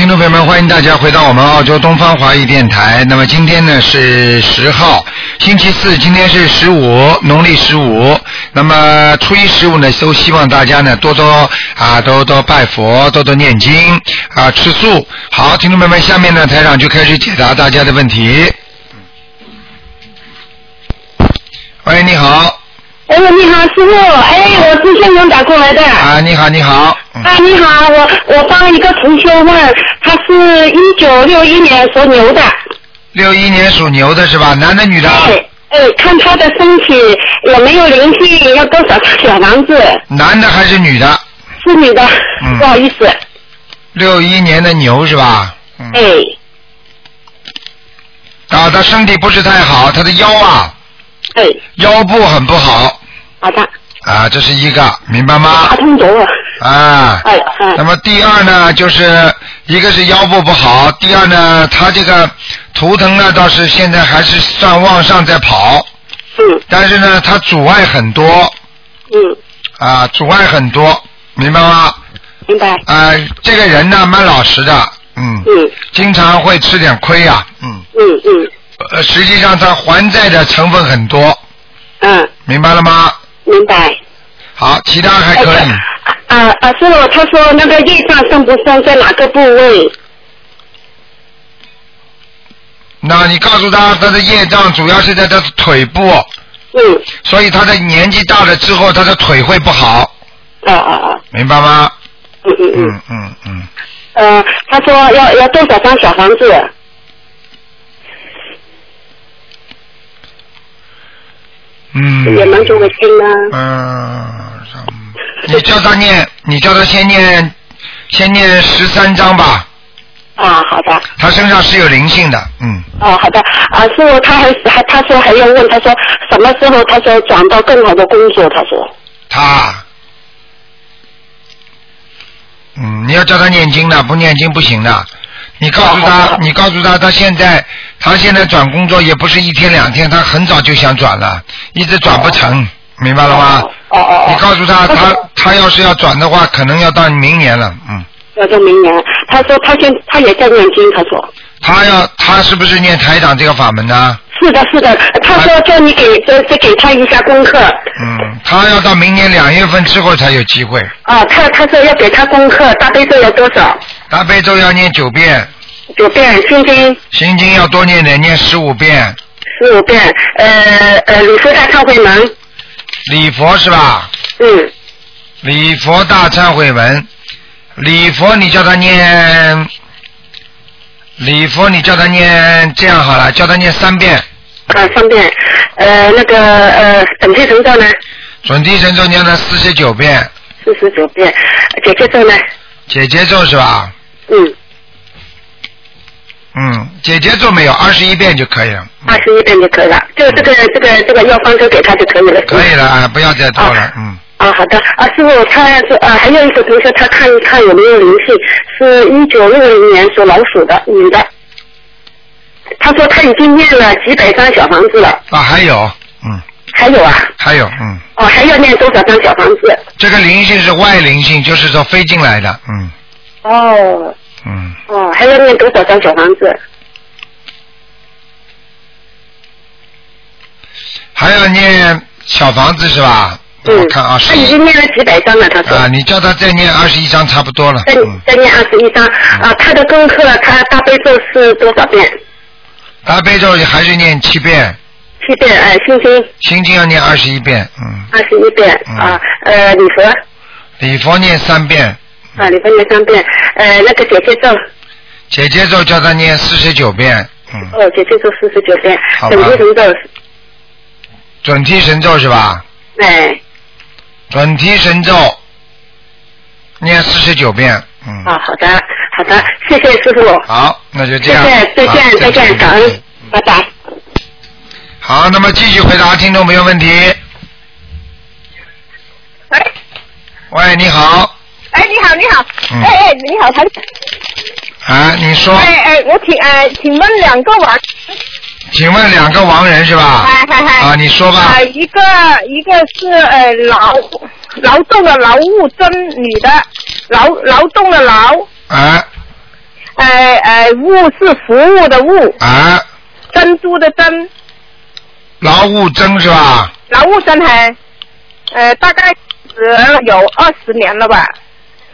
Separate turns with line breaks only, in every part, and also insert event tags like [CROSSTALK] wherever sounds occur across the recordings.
听众朋友们，欢迎大家回到我们澳洲东方华语电台。那么今天呢是十号，星期四，今天是十五，农历十五。那么初一十五呢，都希望大家呢多多啊，多多拜佛，多多念经啊，吃素。好，听众朋友们，下面呢台长就开始解答大家的问题。喂，你好。
哎，你好，师傅。哎，我是现场打过来的。
啊，你好，你好。
啊，你好，我我帮一个同学问，他是一九六一年属牛的。
六一年属牛的是吧？男的女的？
哎哎，看他的身体有没有灵性，要多少小房子？
男的还是女的？
是女的，
嗯
不好意思。
六一年的牛是吧？嗯。
哎，
啊，他身体不是太好，他的腰啊，
哎，
腰部很不好
好的，
啊，这是一个，明白吗
打？通走了。
啊。
哎哎
那么第二呢，就是一个是腰部不好，第二呢，他这个图腾呢倒是现在还是算往上在跑，
嗯
但是呢，他阻碍很多
嗯，
啊，阻碍很多，明白吗？
明白。
啊，这个人呢蛮老实的，嗯，
嗯
经常会吃点亏呀、嗯，
嗯嗯
呃，实际上他还债的成分很多，
嗯，
明白了吗？
明白。
好，其他还可以。
啊啊，师傅，他说那个业障生不生，在哪个部位？
那你告诉他，他的业障主要是在他的腿部，
嗯，
所以他的年纪大了之后，他的腿会不好，
啊啊啊，
明白吗？
嗯嗯嗯。
嗯嗯嗯，
呃，他说要要多少张小房子？
嗯。
也能给我听呢。
嗯，你叫他念，你叫他先念，先念十三章吧。
啊，好的。
他身上是有灵性的，嗯，
哦，好的。啊，师傅，他还还他说还要问，他说什么时候他说转到更好的工作？他说。
他，嗯，你要叫他念经的，不念经不行的。你告诉他你告诉他，他现在他现在转工作也不是一天两天，他很早就想转了，一直转不成，明白了吗？
哦哦哦。
你告诉他，他
他
要是要转的话，可能要到明年了，嗯。
要到明年，他说他现他也在念经，他说。
他要他是不是念台长这个法门呢？
是的，是的，他说叫你给再再给他一下功课。
嗯，他要到明年两月份之后才有机会。
啊，他他说要给他功课，大悲咒要多少？
大悲咒要念九遍，
九遍，心经。
心经要多念点，念十五遍，
十五遍，呃呃，礼佛大忏悔文，
礼佛是吧？
嗯，
礼佛大忏悔文，礼佛你叫他念，礼佛你叫他念这样好了，叫他念三遍，
啊，三遍，呃，那个呃，准提神咒呢，
准提神咒念了四十九遍，
四十九遍，姐姐咒呢，
姐姐咒是吧？
嗯，
嗯，姐姐做没有，二十一遍就可以了。
二十一遍就可以了，就这个这个这个药方都给他就可以了，
可以了啊，不要再做了，嗯。
啊，好的，啊，师傅，他是啊，还有一个同学，他看一看有没有灵性，是一九六零年属老鼠的女的，他说他已经念了几百张小房子了，
啊，还有，嗯，
还有啊，
还有，嗯，
哦，还要念多少张小房子？
这个灵性是外灵性，就是说飞进来的，嗯。
哦
嗯，
哦，还要念多少张小房子？
还要念小房子是吧？
嗯，
我看啊，是
他已经念了几百张了，他说。
啊，你叫他再念二十一张差不多了，
再
嗯，
再念二十一张。啊，他的功课，他大悲咒是多少遍？
大悲咒还是念七遍，
七遍，呃，心经。
心经要念二十一遍，嗯，
二十一遍
嗯。
啊，呃，礼佛。
礼佛念三遍，
啊，礼佛念三遍，呃，那个姐姐咒，
姐姐咒叫他念四十九遍，嗯，
哦，姐姐咒四十九遍
好，吧。
整体神咒，
准提神咒是吧？
哎，
准提神咒念四十九遍，嗯，
啊，好的，好的，谢谢师傅，
好，那就这样，
谢，再
好
见，再见，感恩，拜拜。
好，那么继续回答听众朋友问题。
喂，
喂，你好，
哎，你好，你好，
嗯。
哎哎，你好，台，
啊，你说，
哎哎，我请呃，请问两个王，
请问两个王人是吧？
哎哎哎。
啊，你说吧。
啊、。一个一个是呃劳劳动的劳务真女的。劳劳动的劳，
啊，
呃哎，务是服务的务，
啊，
珍珠的珍，
劳务真是吧？
劳务真还，呃，大概呃有二十年了吧，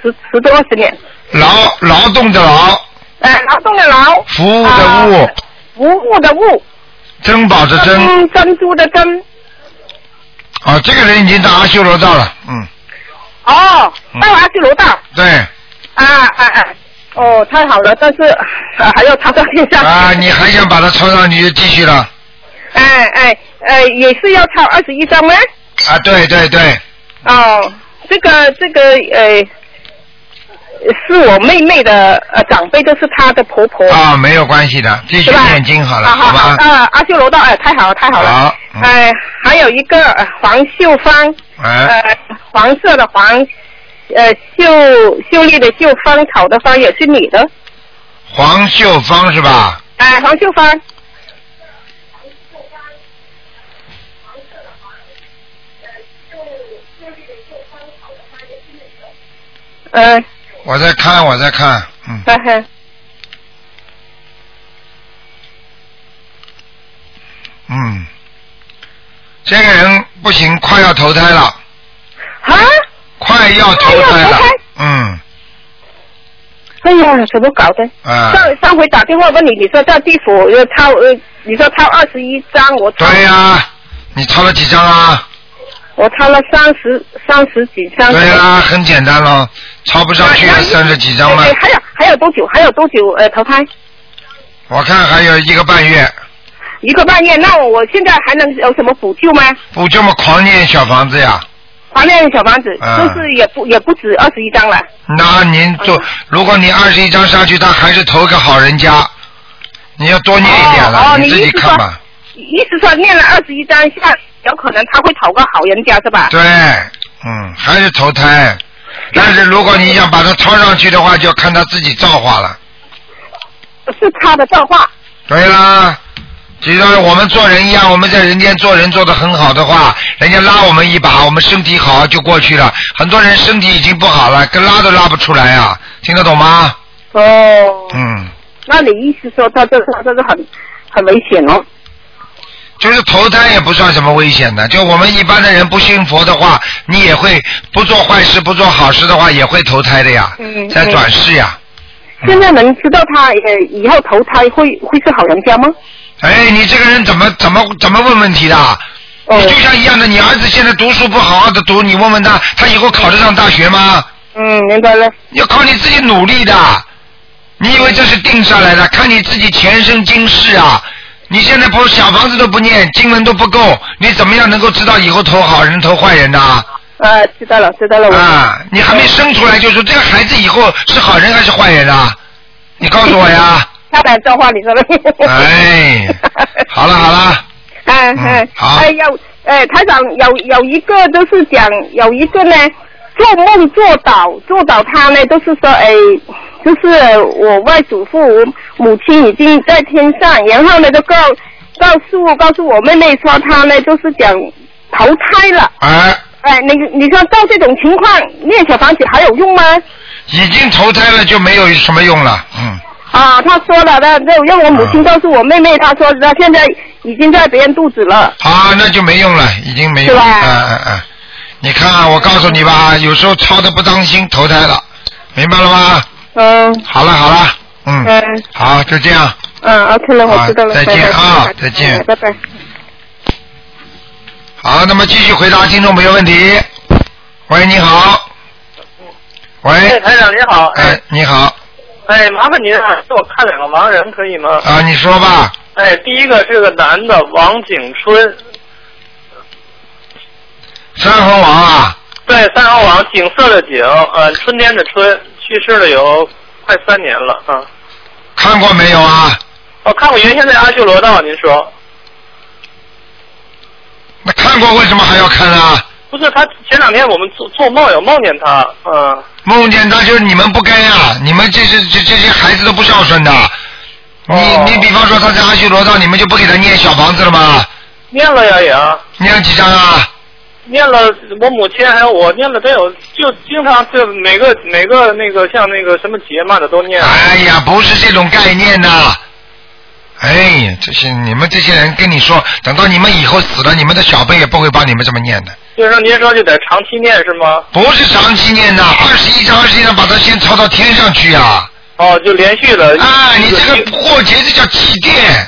十十多二十年。
劳劳动的劳，
哎，劳动的劳，
服务的务
啊，服务的务，
珍宝的珍。
珍珍珠的珍。
啊，这个人已经到阿修罗道了，嗯，
哦，到阿修罗道。
对，
啊啊啊！哦，太好了，但是、啊、还要抄上天上。
啊，你还想把它抄上你就继续了，
哎哎哎，也是要抄二十一张吗？
啊，对对对，
哦，这个这个呃，是我妹妹的呃长辈，就是她的婆婆。
啊，没有关系的，继续
是吧？
念经好了，
好好
吧？
啊，阿修罗道，哎、太好了，太好了。
好嗯
哎、还有一个、呃、黄秀芳，
哎，
呃，黄色的黄，呃，秀秀丽的秀，芳草的芳，也是女的。
黄秀芳是吧？
哎、黄秀芳。嗯，
我在看，我在看，嗯，
呵呵，
嗯，这个人不行，快要投胎了，
啊，
快要投胎了
胎，
嗯，
哎呀，怎么搞的？
啊，
上上回打电话问你，你说在地府要抄呃，你说抄二十一张，我
对呀、你抄了几张啊？
我抄了三十三十几张。
对啦，很简单咯，抄不上去三十几张吗
对，对，还有还有多久？还有多久呃投胎？
我看还有一个半月，
一个半月，那我现在还能有什么补救吗？
补救嘛狂念小房子呀？
狂念小房子，
啊
就是也不也不止二十一张了。
那您做，如果你二十一张上去，他还是投个好人家，你要多念一点了，你自己看吧。
意思说念了二十一张下，有可能他会投个好人家是吧？
对，嗯，还是投胎。但是如果你想把它抄上去的话，就要看他自己造化了。
是他的造化。
对啦，就像我们做人一样，我们在人间做人做得很好的话，人家拉我们一把，我们身体好就过去了。很多人身体已经不好了，跟拉都拉不出来啊，听得懂吗？
哦，
嗯，
那你意思说他这他这个很很危险哦？
就是投胎也不算什么危险的。就我们一般的人不信佛的话，你也会不做坏事、不做好事的话，也会投胎的呀，
嗯
在转世呀。
现在能知道他呃以后投胎会会是好人家吗？
哎，你这个人怎么怎么怎么问问题的？
哦
你就像一样的，你儿子现在读书不好好的读，你问问他，他以后考得上大学吗？
嗯，明白了。
要靠你自己努力的。你以为这是定下来的？看你自己前生今世啊！你现在不小房子都不念，经文都不够，你怎么样能够知道以后投好人投坏人呢啊？
呃，知道了，知道了。
啊，你还没生出来就说这个孩子以后是好人还是坏人啊？你告诉我呀！
他来造化，你说的。
哎，好 [LAUGHS] 了好了，
嗯嗯，
好
哎有哎台长有有一个就是讲有一个呢做梦做倒做倒他呢都是说哎就是我外祖父母亲已经在天上，然后呢就告告诉告诉我妹妹说他呢就是讲投胎了，
哎，
哎你你说到这种情况念小房子还有用吗？
已经投胎了就没有什么用了，嗯。
啊，他说了的，就让我母亲告诉我妹妹，她说她现在已经在别人肚子了。
啊，那就没用了，已经没用了。
是吧
嗯嗯嗯，你看啊，我告诉你吧，有时候抄的不当心投胎了，明白了吗？
嗯
好了好了，嗯，
嗯
好，就这样。
嗯，OK 了，我知道了。
好再见啊再见
拜拜。
好，那么继续回答听众朋友问题。喂，你好。
哎，
喂，
台长你好，
哎
哎，，
你好，
哎，麻烦您啊，给我看两个盲人可以吗？
啊，你说吧，
哎，第一个是个男的，王景春，
三横王啊，
对，三号王，景色的景，呃，春天的春，去世了有快三年了啊。
看过没有啊？
我看过原先在阿修罗道，您说
那看过为什么还要看啊？
不是？他前两天我们做做梦有梦见他，嗯、
梦见他就是你们不该啊！你们这些这这些孩子都不孝顺的。你、
哦
你比方说他在阿修罗道，你们就不给他念小房子了吗？
念了呀也
念了几张啊？
念了，我母亲还有我念了得有，就经常就每个每个那个像那个什么节嘛的都念。
哎呀，不是这种概念呐、哎呀，这些你们这些人跟你说，等到你们以后死了，你们的小辈也不会帮你们这么念的。
就是说您说就得长期念是吗？
不是长期念的，二十一章二十一章，把它先抄到天上去呀、
哦，就连续的。
啊！你这个过节这叫祭奠，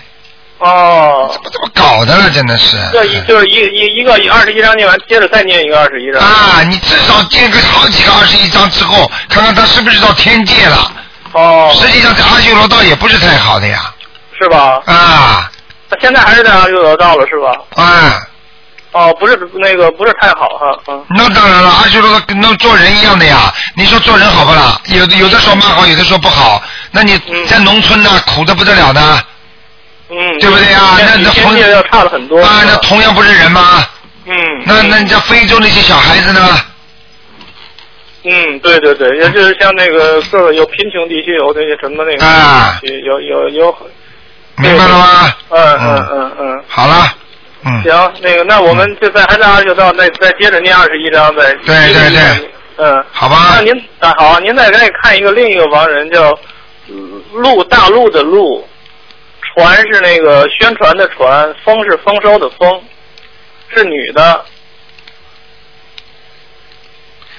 哦，
怎么怎么搞的了？真的是。
这一就是一一一个二十一章念完，接着再念一个二十一章。
啊，你至少念个好几个二十一章之后，看看他是不是到天界了。
哦，
实际上在阿修罗道也不是太好的呀。
是吧？
啊
他现在还是在阿修罗道了是吧？
啊，
哦，不是那个不是太好哈，嗯。
那当然了，阿修罗道跟那做人一样的呀。你说做人好不啦？有的有的说蛮好，有的说不好。那你
嗯
在农村呢，苦的不得了的
嗯，
对不对呀
比
那那
天界要差了很多。
啊，那同样不是人吗？
嗯，
那那你像非洲那些小孩子呢？
嗯，对对对，也就是像那个各个有贫穷地区，有那些什么那个
啊
有有有，
明白了吗？
嗯嗯嗯嗯，
好了，嗯，
行，那个那我们就在还在阿修道，那再接着念二十一章呗。
对对对，
嗯，
好吧
那您啊好，您再给看一个另一个亡人叫陆大陆的陆，传是那个宣传的传，丰是丰收的丰，是女的，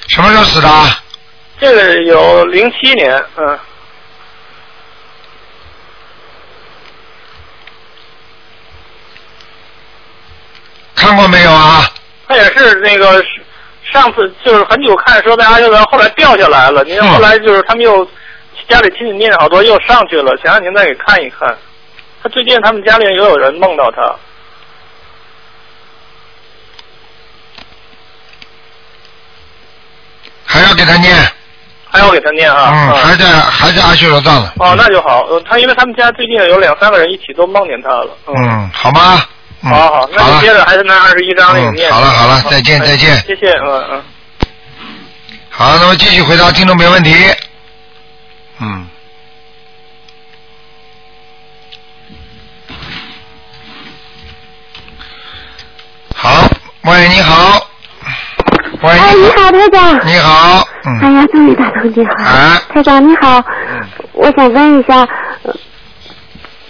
什么时候死的啊？
这个有零七年，嗯。
看过没有啊？
他也是那个上次就是很久看说在阿修罗，后来掉下来了。您
嗯
后来就是他们又家里亲戚念好多又上去了，想让您再给看一看。他最近他们家里也有人梦到他，
还要给他念，
还要给他念啊。
嗯，
啊
还在还在阿修罗道呢。
哦，那就好。呃他因为他们家最近有两三个人一起都梦见他了。嗯，
嗯，好吗。嗯、
好好，那
好了
就接着还是那二十一章那个
嗯
念。
好了好了再见
哎
再见
谢谢，嗯嗯。
好，那么继续回答听众没问题。嗯。好，喂，你好。喂，
哎，你好，台长。
你好，嗯，
哎呀，终于打通电话。
啊
台长你好，
嗯
我想问一下，呃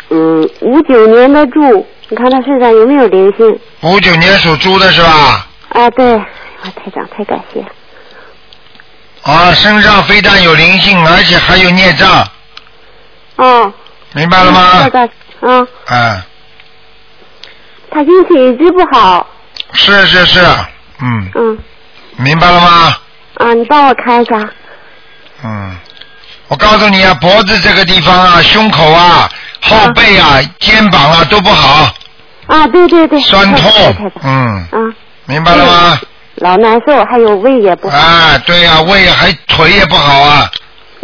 嗯，五九年的猪，你看他身上有没有灵性？
五九年属猪的是吧？
啊，对，啊台长太感谢。
啊，身上非但有灵性，而且还有孽障，
哦。
明白了吗
台？长，嗯，
啊，
他运气一直不好，
是是是，嗯，
嗯，
明白了吗？
啊，你帮我看一下。
嗯，我告诉你啊，脖子这个地方啊，胸口啊，后背啊，肩膀啊都不好，
啊，对对对。
酸痛，嗯，
嗯，
明白了吗？
老难受，还有胃也不好。
啊，对呀、胃还腿也不好啊，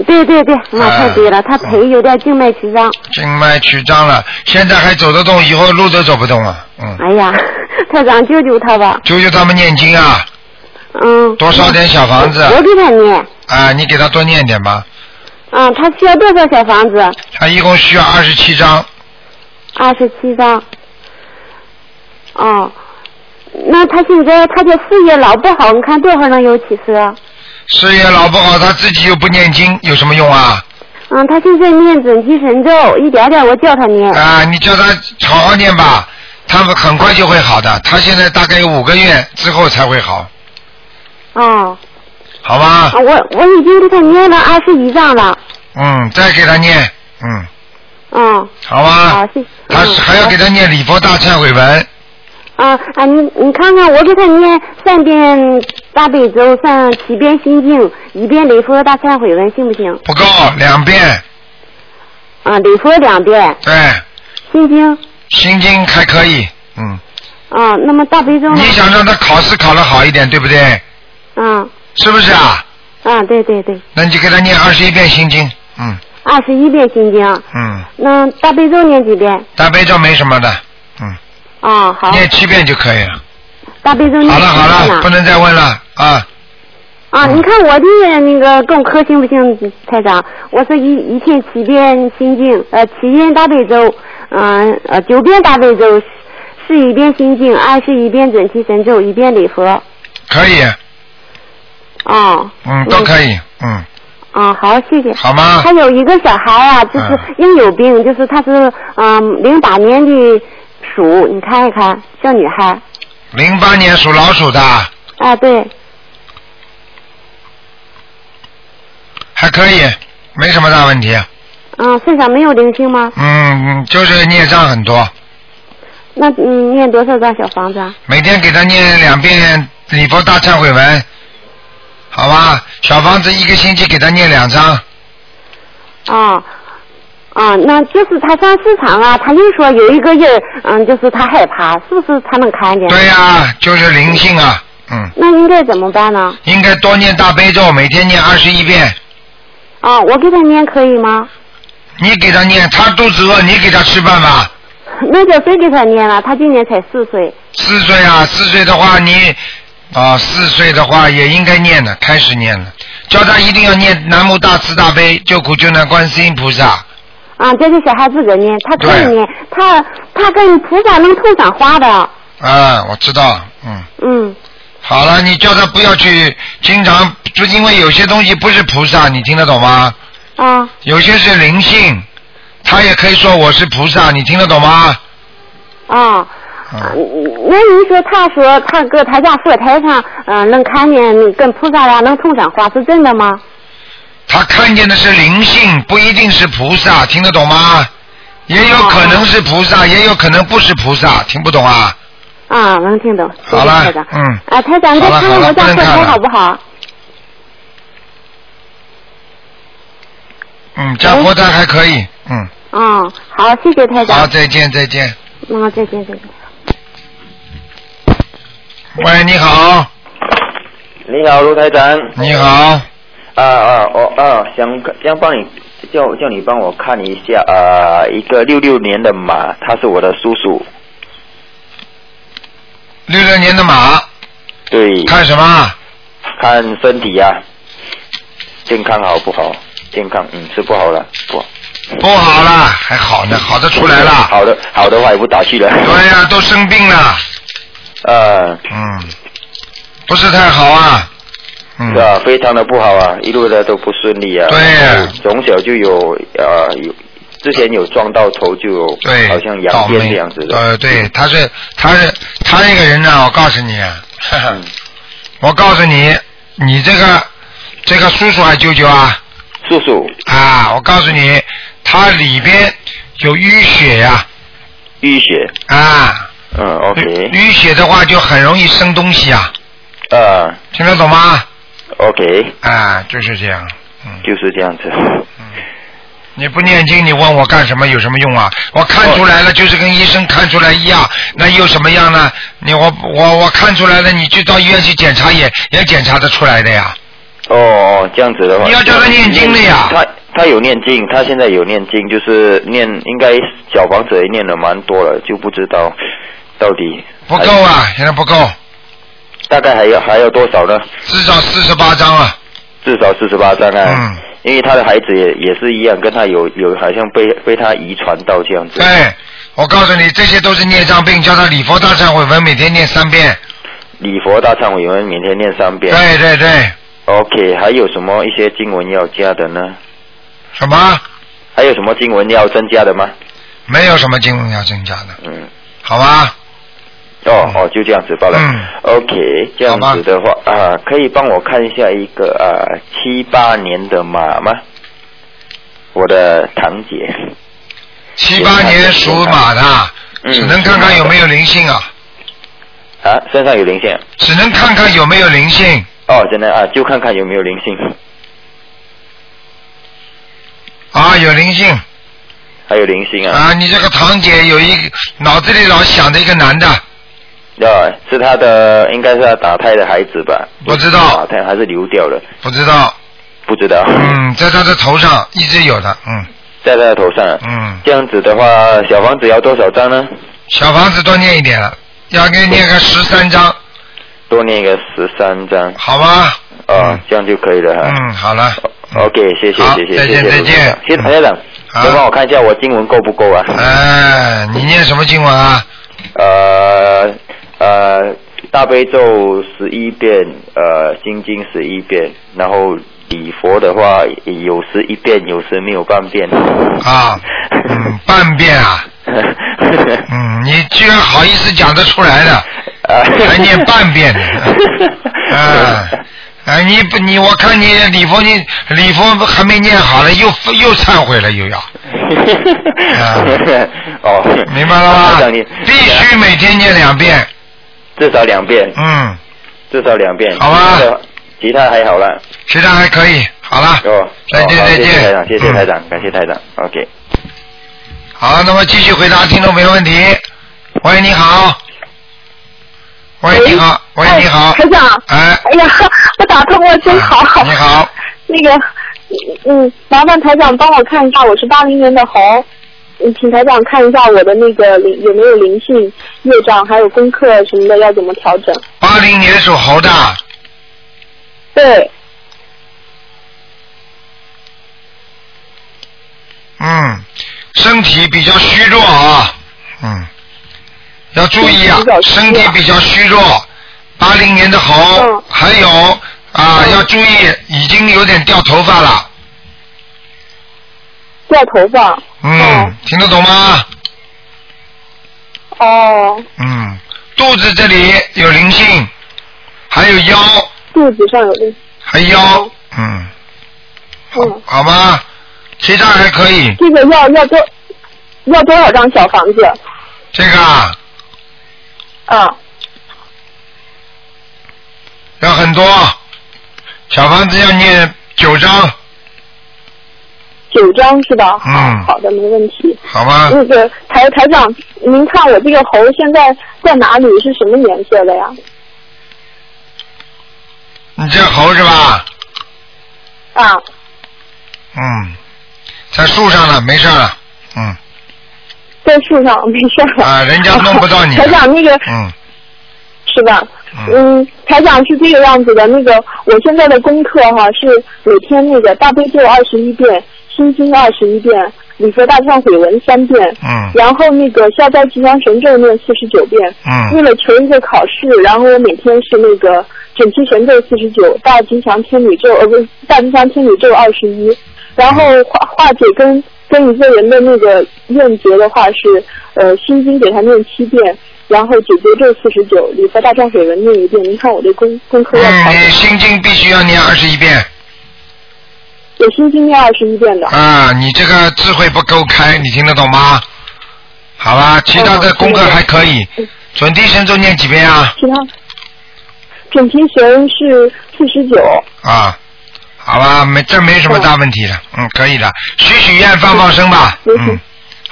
对对对，妈
啊
太对了，他腿有点静脉曲张。
静脉曲张了，现在还走得动，以后路都走不动了，嗯，
哎呀，[LAUGHS] 太长救救他吧。
救救他们念经啊，
嗯。
多烧点小房子
我给他念。
啊，你给他多念点吧，
嗯，他需要多少小房子？
他一共需要二十七张，
二十七张。哦，那他现在他的事业老不好，你看多少能有起色？
事业老不好，他自己又不念经，有什么用啊？
嗯，他现在念准提神咒，一点点我叫他念。
啊，你叫他好好念吧，他们很快就会好的。他现在大概有五个月之后才会好，
哦，
好吧
啊，？我我已经给他念了二十一章了。
嗯，再给他念，嗯，
嗯，
好吧？
好，谢谢。嗯
他是还要给他念礼佛大忏悔文，
啊啊，你你看看，我给他念三遍大悲咒，三七遍心经，一遍礼佛大忏悔文，行不行？
不够两遍，
啊，礼佛两遍，
对，
心经
心经还可以，嗯。
啊，那么大悲咒？
你想让他考试考得好一点，对不对？
啊
是不是啊？
啊，对对对，
那你就给他念二十一遍心经，嗯
二十一遍心经。
嗯，
那大悲咒念几遍？
大悲咒没什么的，嗯，
啊，好。
念七遍就可以了。
大悲咒念
好了好了，不能再问了啊。
啊，
嗯
你看我的那个功课行不行，台长？我是一一天七遍心经，呃，七遍大悲咒，嗯呃九遍大悲咒，十一遍心经，二十一遍准提神咒，一遍礼佛。
可以，
哦。
嗯，都可以，嗯，
嗯，好，谢谢。
好吗
还有一个小孩啊，就是
嗯
婴有病，就是他是嗯零八年的鼠，你看一看，小女孩。
零八年属老鼠的，
啊，对，
还可以，没什么大问题，
嗯，身上没有灵性吗？
嗯，嗯就是孽障很多，
那嗯，念多少张小房子啊？
每天给他念两遍礼佛大忏悔文，好吧？小房子一个星期给他念两张，
啊啊，那就是他上市场啊，他又说有一个人，嗯，就是他害怕，是不是他能看见？
对呀、就是灵性啊，嗯，
那应该怎么办呢？
应该多念大悲咒，每天念二十一遍。
啊，我给他念可以吗？
你给他念，他肚子饿，你给他吃饭吧。[LAUGHS]
那叫谁给他念了？他今年才四岁。
四岁啊，四岁的话你啊，四岁的话也应该念了，开始念了。叫他一定要念南无大慈大悲救苦救难观世音菩萨。
啊，这是小孩自个念，他可以
对
念，他他跟菩萨能通上话的，
啊，我知道，嗯，
嗯，
好了，你叫他不要去经常，就因为有些东西不是菩萨，你听得懂吗？
啊
有些是灵性，他也可以说我是菩萨，你听得懂吗？
啊。
嗯，
那你说，他说他搁他家佛台上，嗯、能看见跟菩萨呀能通上话，是真的吗？
他看见的是灵性，不一定是菩萨，听得懂吗？也有可能是菩萨，也有可能不是菩萨，听不懂啊？
啊，能听懂。谢谢
好了。嗯
啊，台长，你再
好了好了
看看我家佛台好不好？
嗯，加佛台还可以，嗯，
嗯，好，谢谢台
好，
长。
再见再见。
嗯，再见再见。
喂，你好，
你好，卢台长。
你好，
啊啊，我啊想想帮你叫叫你帮我看一下啊，一个六六年的马，他是我的叔叔。
六六年的马，
对，
看什么？
看身体呀、健康好不好？健康，嗯，是不好了，不好。
不好了，还好呢，好的出来了。
好的，好的话也不打去了。
对呀、都生病了，
呃，
嗯，不是太好啊，嗯。
是，啊，非常的不好啊，一路的都不顺利啊。
对。
啊从小就有呃有，之前有撞到头就有，
对，
好像
倒霉
羊癫这样子的。
呃，对，他是他是他这个人呢，我告诉你，啊呵呵
嗯。
我告诉你，你这个这个叔叔还舅舅啊？
叔叔，
啊，我告诉你，他里边有淤血呀。
淤血，
啊，
嗯，OK，
淤血的话就很容易生东西啊，
呃
听得懂吗？
，OK，
啊，就是这样，嗯。
就是这样子。
嗯你不念经，你问我干什么？有什么用啊？我看出来了，就是跟医生看出来一样，那又什么样呢？你我我我看出来了，你去到医院去检查也也检查得出来的呀。
哦哦，这样子的话，
你要叫他念经的呀
他他有念经，他现在有念经，就是念应该小房子也念了蛮多了，就不知道到底
不够啊，现在不够，
大概还要还要多少呢？
至少四十八张啊。
至少四十八张啊。
嗯。
因为他的孩子也也是一样，跟他有有好像被被他遗传到这样子。
对，我告诉你，这些都是孽障病，叫他礼佛大忏悔文每天念三遍。
礼佛大忏悔文每天念三遍。
对对对
，OK，还有什么一些经文要加的呢？
什么？
还有什么经文要增加的吗？
没有什么经文要增加的，
嗯。
好吧？
哦哦，就这样子罢了。
嗯
OK，这样子的话啊，可以帮我看一下一个啊七八年的马吗？我的堂姐。
七八年属马的，
嗯
只能看看有没有灵性啊，
啊，身上有灵性。
只能看看有没有灵性。
哦，真的啊，就看看有没有灵性。
啊，有灵性
还有灵性啊。
啊！你这个堂姐有一脑子里老想着一个男的，
啊，是他的，应该是他打胎的孩子吧？
不知道
打胎还是流掉了？
不知道。
不知道。
嗯，在他的头上一直有的，嗯
在他的头上。
嗯。
这样子的话，小房子要多少张呢？
小房子多念一点了，要给你念个十三张，
多念一个十三张。
好吧？
啊，这样就可以了哈。
嗯，好了。
OK，谢谢
好
谢谢
再见
谢谢
再见
卢台长谢谢台长，
好
再帮我看一下我经文够不够啊？
哎，你念什么经文啊？
呃呃大悲咒十一遍，呃，心经十一遍，然后礼佛的话有时一遍，有时没有半遍。
啊，嗯，半遍啊。[LAUGHS] 嗯，你居然好意思讲得出来的，还念半遍呢。[LAUGHS] 啊，啊，你不你我看你礼佛你礼佛还没念好了，又又忏悔了又要。[LAUGHS]
哦，
明白了吗？必须每天念两遍。
至少两遍。
嗯。
至少两遍。
好吧。
其他还好了。
其他还可以，好了。
哦。
再见再见。
谢谢台长，谢谢台长，感谢台长，OK。
好，那么继续回答听众朋友问题。喂，你好。喂，你好。喂，你好。
台长。
哎。
哎呀，我打通了，真好。
你好。[LAUGHS]
那个，嗯，麻烦台长帮我看一下，我是八零年的猴。嗯，请台长看一下我的那个灵有没有灵性业障，还有功课什么的要怎么调整？
八零年属猴的。
对。
嗯，身体比较虚弱啊，嗯，要注意啊，身体比较虚弱。八零年的猴，还有啊，要注意，已经有点掉头发了。
掉头发。
嗯，听得懂吗？
哦。
嗯，肚子这里有灵性，还有腰。
肚子上有灵。
还腰，嗯。
嗯。
好吗？其他还可以。
这个要要多要多少张小房子？
这个啊。
啊。
要很多，小房子要念九张。
九张是吧？
嗯，
好的，没问题。
好吧。
那个台台长，您看我这个猴现在在哪里？是什么颜色的呀？
你这猴是吧？
啊。
嗯，在树上了，没事了。嗯。
在树上没事了。
啊，人家 [LAUGHS] 弄不到你。
台长，那个。
嗯。
是吧？嗯，台长是这个样子的。那个，我现在的功课哈是每天那个大悲咒二十一遍。心经二十一遍，礼佛大忏悔文三遍，
嗯，
然后那个消灾吉祥神咒念四十九遍，
嗯，
为了求一个考试，然后我每天是那个准提神咒四十九，大吉祥天女咒呃不是大吉祥天女咒二十一，然后化化解跟跟一个人的那个怨结的话是呃心经给他念七遍，然后解决咒四十九，礼佛大忏悔文念一遍。您看我这功功课要考。
嗯，心经必须要念二十一遍。
有心经念二十一遍的。
啊，你这个智慧不够开，你听得懂吗？好吧，其他的功课还可以。准提神咒念几遍啊？
其他，准提神是四十九。
啊，好吧，没这没什么大问题的，嗯，可以的。许许愿，放放生吧，嗯，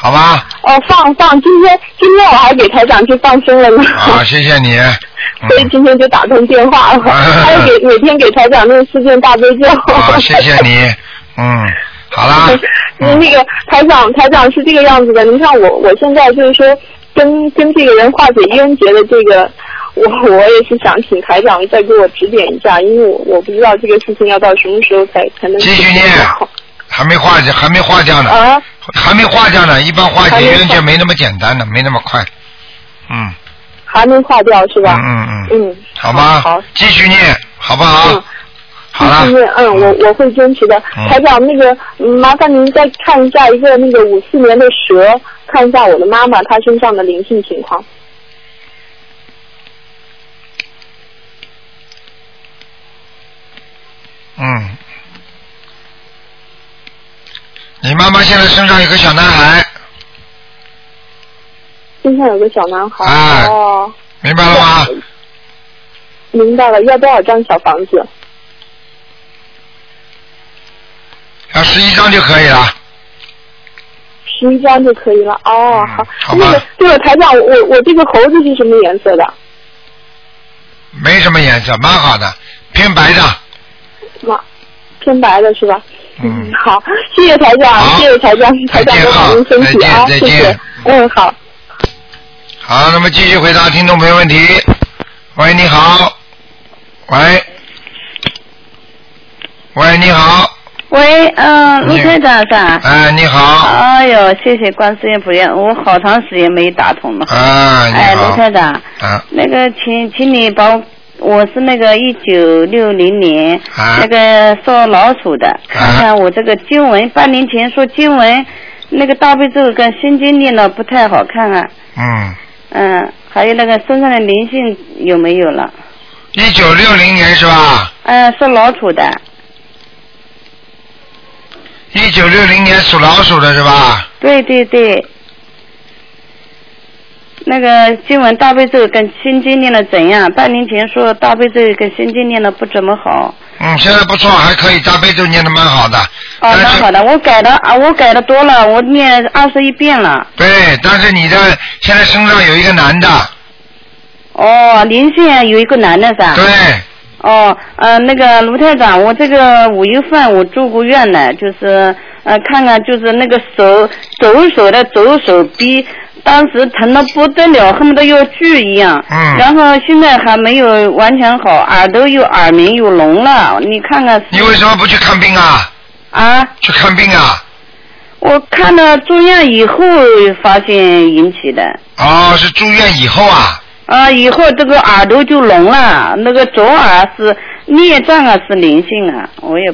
好吧。
哦，放放，今天今天我还给台长去放生了呢。
啊，谢谢你。[LAUGHS]
所以今天就打通电话了，[LAUGHS] 还有给每天给台长念四件大悲咒。
好，谢谢你。嗯，好啦。[LAUGHS]
那那个台长，台长是这个样子的。您看我，我现在就是说跟跟这个人化解冤结的这个，我我也是想请台长再给我指点一下，因为我我不知道这个事情要到什么时候才才能。
继续念，还没化解，还没化掉呢。
啊。
还没化掉呢，一般化解冤结没那么简单的，没那么快。嗯。
还没化掉是吧？
嗯嗯
嗯。嗯。
好吗？
好。
继续念，好不好？
嗯。
好了。
继续念，嗯，我我会坚持的。台长，那个麻烦您再看一下一个那个五四年的蛇，看一下我的妈妈她身上的灵性情况。
嗯。你妈妈现在身上有个小男孩。
身上有个小男孩。哦。
明白了吗？
明白了，要多少张小房子？
要十一张就可以了。
十一张就可以了，哦，好。
好
那个，这个台长，我我这个猴子是什么颜色的？
没什么颜色，蛮好的，偏白的。
哇，偏白的是吧？嗯，好，谢谢台长，谢谢台长，台长保重身体啊，谢谢。嗯，好。
好，那么继续回答听众朋友问题。喂，你好。喂。喂，你好。
喂，嗯，卢台长是吧？
哎，你好。
哎呦，谢谢观世音菩萨，我好长时间没打通了。
啊，你好。
哎，卢台长。
啊。
那个，请请你帮我，是那个一九六零年那个属老鼠的，看看我这个经文，半年前说经文那个大悲咒跟心经念的不太好看啊。
嗯。
嗯，还有那个身上的灵性有没有了？
一九六零年是吧？
嗯，是老鼠的。
一九六零年属老鼠的是吧？
对对对。那个经文大悲咒跟心经念的怎样？半年前说大悲咒跟心经念的不怎么好。
嗯，现在不错，还可以，大悲咒念的蛮好的。
哦，蛮好的，我改的啊，我改的多了，我念二十一遍了。
对，但是你的现在身上有一个男的。
哦，临县有一个男的是吧？
对。
哦，呃，那个卢台长，我这个五月份我住过院呢，就是呃，看看就是那个手左手的左手臂，当时疼的不得了，恨不得要锯一样。
嗯。
然后现在还没有完全好，耳朵又耳鸣又聋了，你看看。
你为什么不去看病啊？
啊。
去看病啊。
我看了住院以后发现引起的。
哦，是住院以后啊。
啊，以后这个耳朵就聋了，那个左耳是孽障啊，是灵性啊，我也。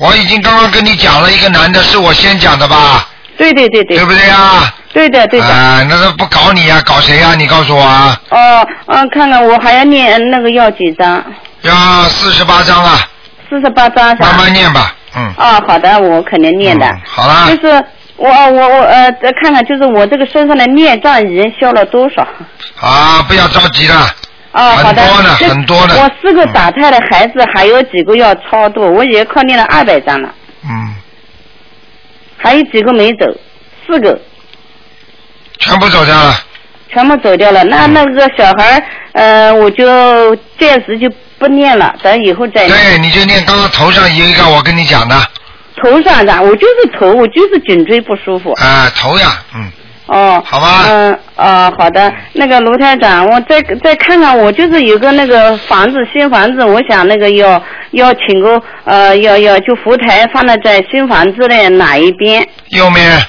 我已经刚刚跟你讲了一个男的，是我先讲的吧？
对对对对。
对不对啊？
对的对的。
啊，那个不搞你呀，搞谁呀？你告诉我啊。
哦，嗯，看看我还要念那个要几张？
要四十八张啊。
四十八张是吧？
慢慢念吧，嗯。
啊，好的，我肯定念的。
好了。
就是。我我我呃，再看看，就是我这个身上的孽障已经消了多少？
啊，不要着急了。
啊，好的。
很多呢，很多呢。
我四个打胎的孩子，还有几个要超度，我已经靠念了二百张了。
嗯。
还有几个没走，四个。
全部走掉了。
全部走掉了，那那个小孩呃，我就暂时就不念了，等以后再。
对，你就念刚刚头上有一个，我跟你讲的。
头上的，我就是头，我就是颈椎不舒服。
啊，头呀，嗯。
哦。
好吧。
嗯，哦，好的。那个卢台长，我再再看看，我就是有个那个房子，新房子，我想那个要要请个呃，要要就福台放在在新房子的哪一边？
右面。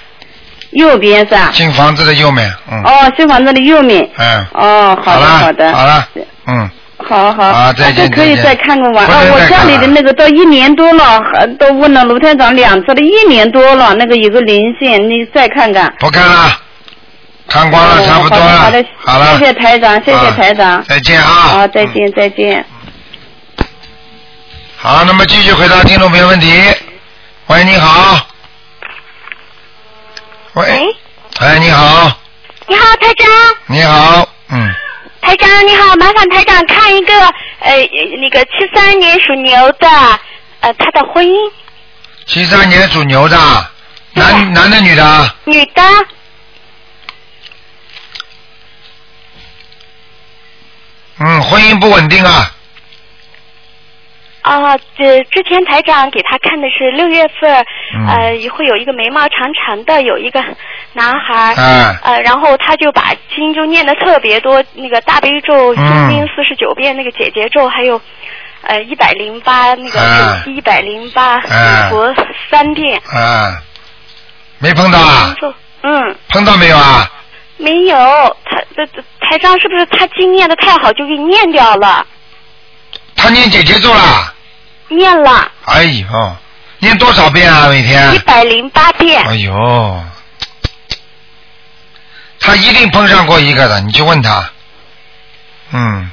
右边是吧？
新房子的右面，嗯。
哦，新房子的右面。
嗯。
哦，好的，好的。
好了。嗯。
好好，
啊，再见
可以再看看完。啊，我家里的那个都一年多了，都问了卢台长两次了，一年多了，那个有个零线，你再看看。
不看了，看光了，差不多了。
好的，
好了。
谢谢台长，谢谢台长。
再见啊！
好，再见，再见。
好，那么继续回答听众朋友问题。喂，你好。喂。哎，你好。
你好，台长。
你好，嗯。
台长你好，麻烦台长看一个呃那个七三年属牛的呃他的婚姻。
七三年属牛的，男男的女的？
女的。
嗯，婚姻不稳定啊。
啊，这之前台长给他看的是六月份，呃，会有一个眉毛长长的，有一个男孩，嗯呃，然后他就把经就念的特别多，那个大悲咒、心经四十九遍，那个姐姐咒，还有呃一百零八那个一百零八佛三遍。
啊，没碰到啊？
嗯。
碰到没有啊？
没有，他这台长是不是他经念的太好，就给念掉了？
他念姐姐咒了。
念了。
哎呦，念多少遍啊？每天。
一百零八遍。
哎呦，他一定碰上过一个的，你去问他。嗯。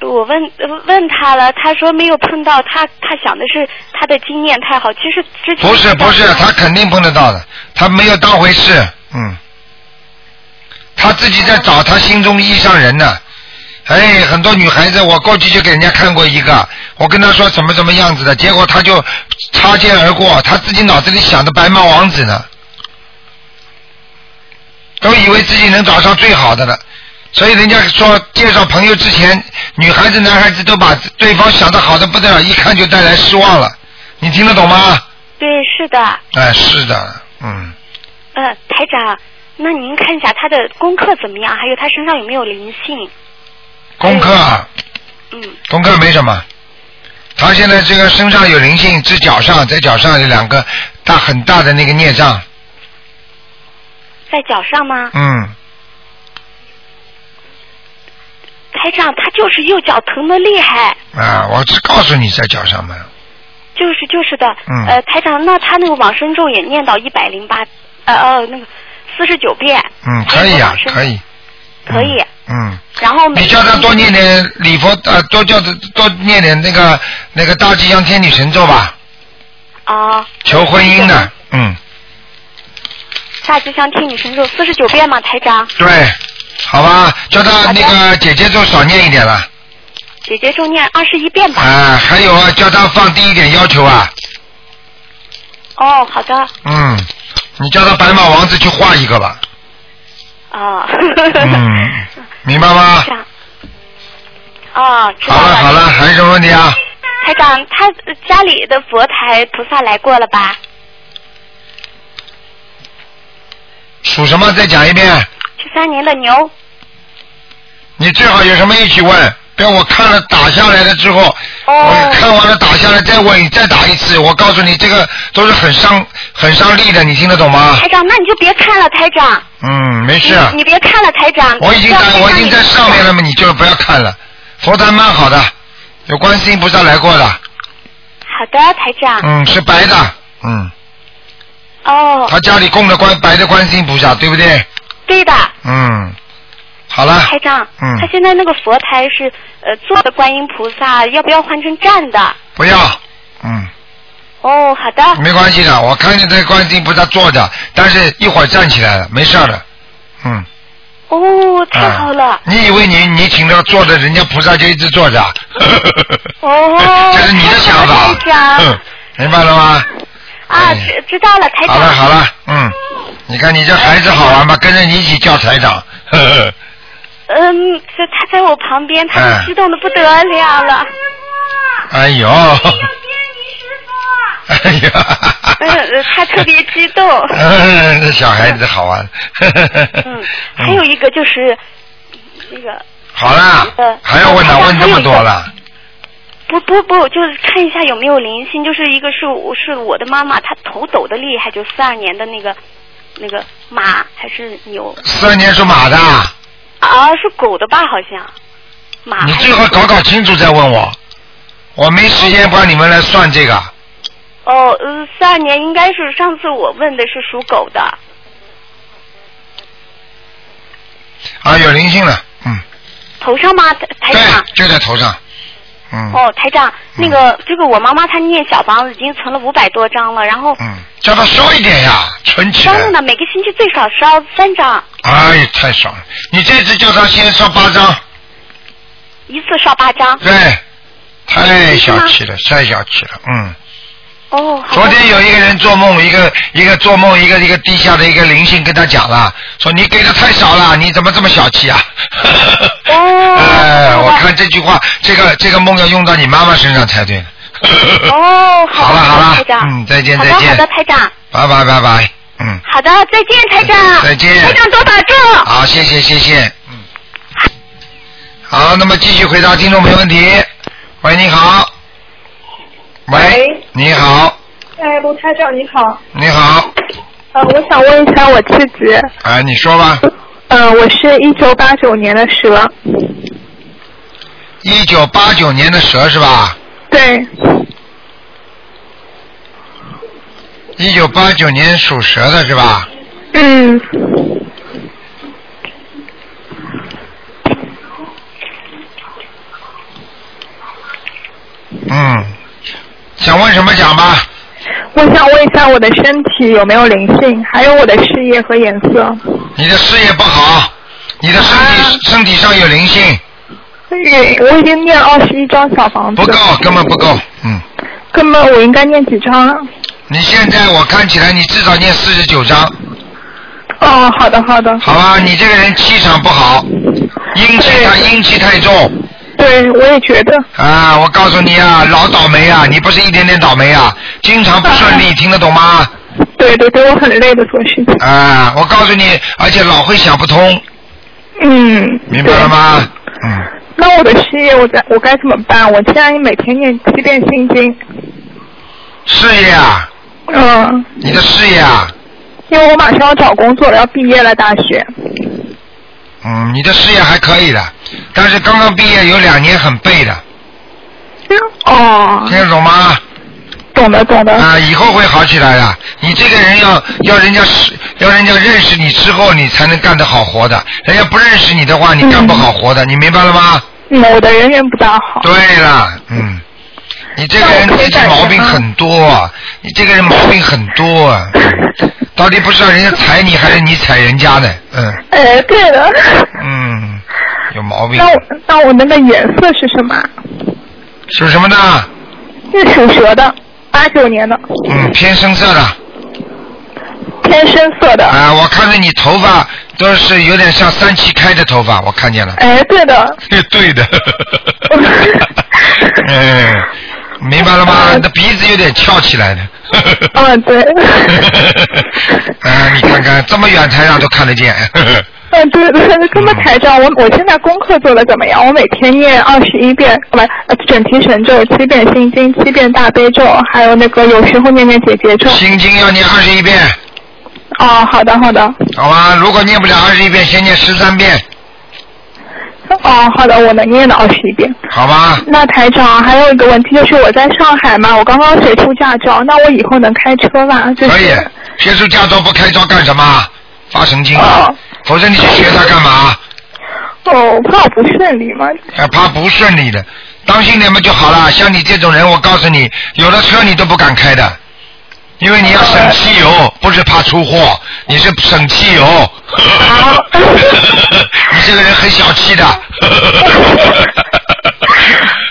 我问问他了，他说没有碰到，他他想的是他的经验太好，其实之前。
不是不是，他肯定碰得到的，他没有当回事，嗯。他自己在找他心中意上人呢。哎，很多女孩子，我过去就给人家看过一个，我跟她说怎么怎么样子的，结果她就擦肩而过，她自己脑子里想的白马王子呢，都以为自己能找上最好的了，所以人家说介绍朋友之前，女孩子、男孩子都把对方想的好的不得了，一看就带来失望了，你听得懂吗？
对，是的。
哎，是的，嗯。
呃，台长，那您看一下他的功课怎么样？还有他身上有没有灵性？
功课，
嗯，
功课没什么，他现在这个身上有灵性，只脚上，在脚上有两个大很大的那个孽障。
在脚上吗？
嗯。
台长，他就是右脚疼的厉害。
啊，我只告诉你在脚上嘛。
就是就是的。
嗯。
呃，台长，那他那个往生咒也念到一百零八，呃呃，那个四十九遍。
嗯，可以啊，可以。
可以。
嗯。
然后。
你叫他多念点礼佛，呃，多叫他多念点那个那个大吉祥天女神咒吧。
啊。
求婚姻的，嗯。
大吉祥天女神咒四十九遍吗，台长？
对。好吧，叫他那个姐姐咒少念一点了。
姐姐咒念二十一遍吧。
啊，还有啊，叫他放低一点要求啊。
哦，好的。
嗯，你叫他白马王子去画一个吧。
啊。
嗯，明白吗？
哦，
好了好了，还有什么问题啊？
台长，他家里的佛台菩萨来过了吧？
属什么？再讲一遍。
七三年的牛。
你最好有什么一起问，不要我看了打下来了之后，我看完了打下来再问，再打一次。我告诉你，这个都是很伤、很伤力的，你听得懂吗？
台长，那你就别看了，台长。
嗯，没事。
你别看了，台长。
我已经在，我已经在上面了嘛，你就不要看了。佛台蛮好的，有观世音菩萨来过的。
好的，台长。
嗯，是白的，嗯。
哦。
他家里供的观白的观世音菩萨，对不对？
对的。
嗯，好了。
台长，
嗯，
他现在那个佛台是呃坐的观音菩萨，要不要换成站的？
不要，嗯。
哦，好的。
没关系的，我看见这观音菩萨坐着，但是一会儿站起来了，没事的，嗯。
哦，太好了。
你以为你你请他坐着，人家菩萨就一直坐着？
哦。[LAUGHS]
这是你的想法。
台长。
明白了吗？
啊，知知道了，台长。
好了好了，嗯。你看你这孩子好玩吧？跟着你一起叫台长。
嗯，在他在我旁边，他激动的不得了了。
哎呦！哎呀！
嗯，他特别激动。
嗯，这小孩子好玩。
嗯，还有一个就是那个。
好啦，还要问他问这么多了。
不不不，就是看一下有没有灵性。就是一个是我是我的妈妈，她头抖的厉害，就四二年的那个。那个马还是牛？
四二年属马的。
啊，是狗的吧？好像。马。
你最好搞搞清楚再问我，我没时间帮你们来算这个。
哦，呃，四二年应该是上次我问的是属狗的。
啊，有灵性了，嗯。
头上吗？台长。
就在头上。
嗯哦，台长，那个这个我妈妈她念小房子已经存了五百多张了，然后
嗯，叫他烧一点呀，存起来。
烧呢，每个星期最少烧三张。
哎，太少了！你这次叫他先烧八张。
一次烧八张。
对，太小气了，太小气了，嗯。
哦。
昨天有一个人做梦，一个一个做梦，一个一个地下的一个灵性跟他讲了，说你给的太少了，你怎么这么小气啊？
哦。[LAUGHS]
哎，我看这句话，这个这个梦要用到你妈妈身上才对。[LAUGHS]
哦，
好了好了，
台长，
嗯，再见再见。
好的，台长。
拜拜拜拜，嗯。
好的，再见，台长。
再见。
台长多保重。
好，谢谢谢谢，嗯。好，那么继续回答听众没问题。喂，你好。喂，你好。
哎，卢台长你好。
你好。
呃，我想问一下我自己。
哎，你说吧。
嗯，我是一九八九年的蛇。
一九八九年的蛇是吧？
对。
一九八九年属蛇的是吧？
嗯。
嗯。想问什么讲吧？
我想问一下我的身体有没有灵性，还有我的事业和颜色。
你的事业不好，你的身体、身体上有灵性。
对，我已经念了二十一张小房子。
不够，根本不够，嗯。
根本我应该念几张啊？
你现在我看起来你至少念四十九张。
哦，好的好的。
好吧，你这个人气场不好，阴气太阴气太重。
对，我也觉得。
啊，我告诉你啊，老倒霉啊！你不是一点点倒霉啊，经常不顺利，听得懂吗？
对对对，我很累的做事情。
啊，我告诉你，而且老会想不通。
嗯。
明白了吗？嗯。
那我的事业，我该我该怎么办？我现在每天念七遍心经。
事业啊？
嗯。
你的事业啊？
因为我马上要找工作了，要毕业了，大学。
嗯，你的事业还可以的，但是刚刚毕业有两年很背的。
哦。
听得懂吗？
懂的，懂的。
啊，以后会好起来的。你这个人要要人家是要人家认识你之后，你才能干得好活的。人家不认识你的话，你干不好活的。你明白了吗？
嗯，我的人缘不大好。
对了，嗯，你这个人自己毛病很多，啊你这个人毛病很多啊。到底不知道人家踩你还是你踩人家的，嗯。
哎，对了。
嗯，有毛病。
那我那我那个颜色是什么？
属什么的？
是属蛇的。八九年的。
嗯，偏深色的。
偏深色的。
啊，我看着你头发都是有点像三七开的头发，我看见了。
哎，对的。[LAUGHS]
对的。嗯，[LAUGHS] 明白了吗？你的鼻子有点翘起来的。
嗯，对。[LAUGHS]
啊，你看看这么远台上都看得见。
嗯，对对，这么台长，我我现在功课做的怎么样？我每天念二十一遍，不，整提神咒，七遍心经，七遍大悲咒，还有那个有时候念念姐姐咒。
心经要念二十一遍。
哦，好的好的。
好吧，如果念不了二十一遍，先念十三遍。
哦，好的，我能念到二十一遍。
好吧。
那台长还有一个问题就是我在上海嘛，我刚刚学出驾照，那我以后能开车吧？
可以，学出驾照不开车干什么？发神经啊！否则你去学它干嘛？
哦，怕不顺利吗。
啊，怕不顺利的，当心点嘛就好了。像你这种人，我告诉你，有了车你都不敢开的，因为你要省汽油，不是怕出货，你是省汽油。[LAUGHS] 你这个人很小气的。[LAUGHS]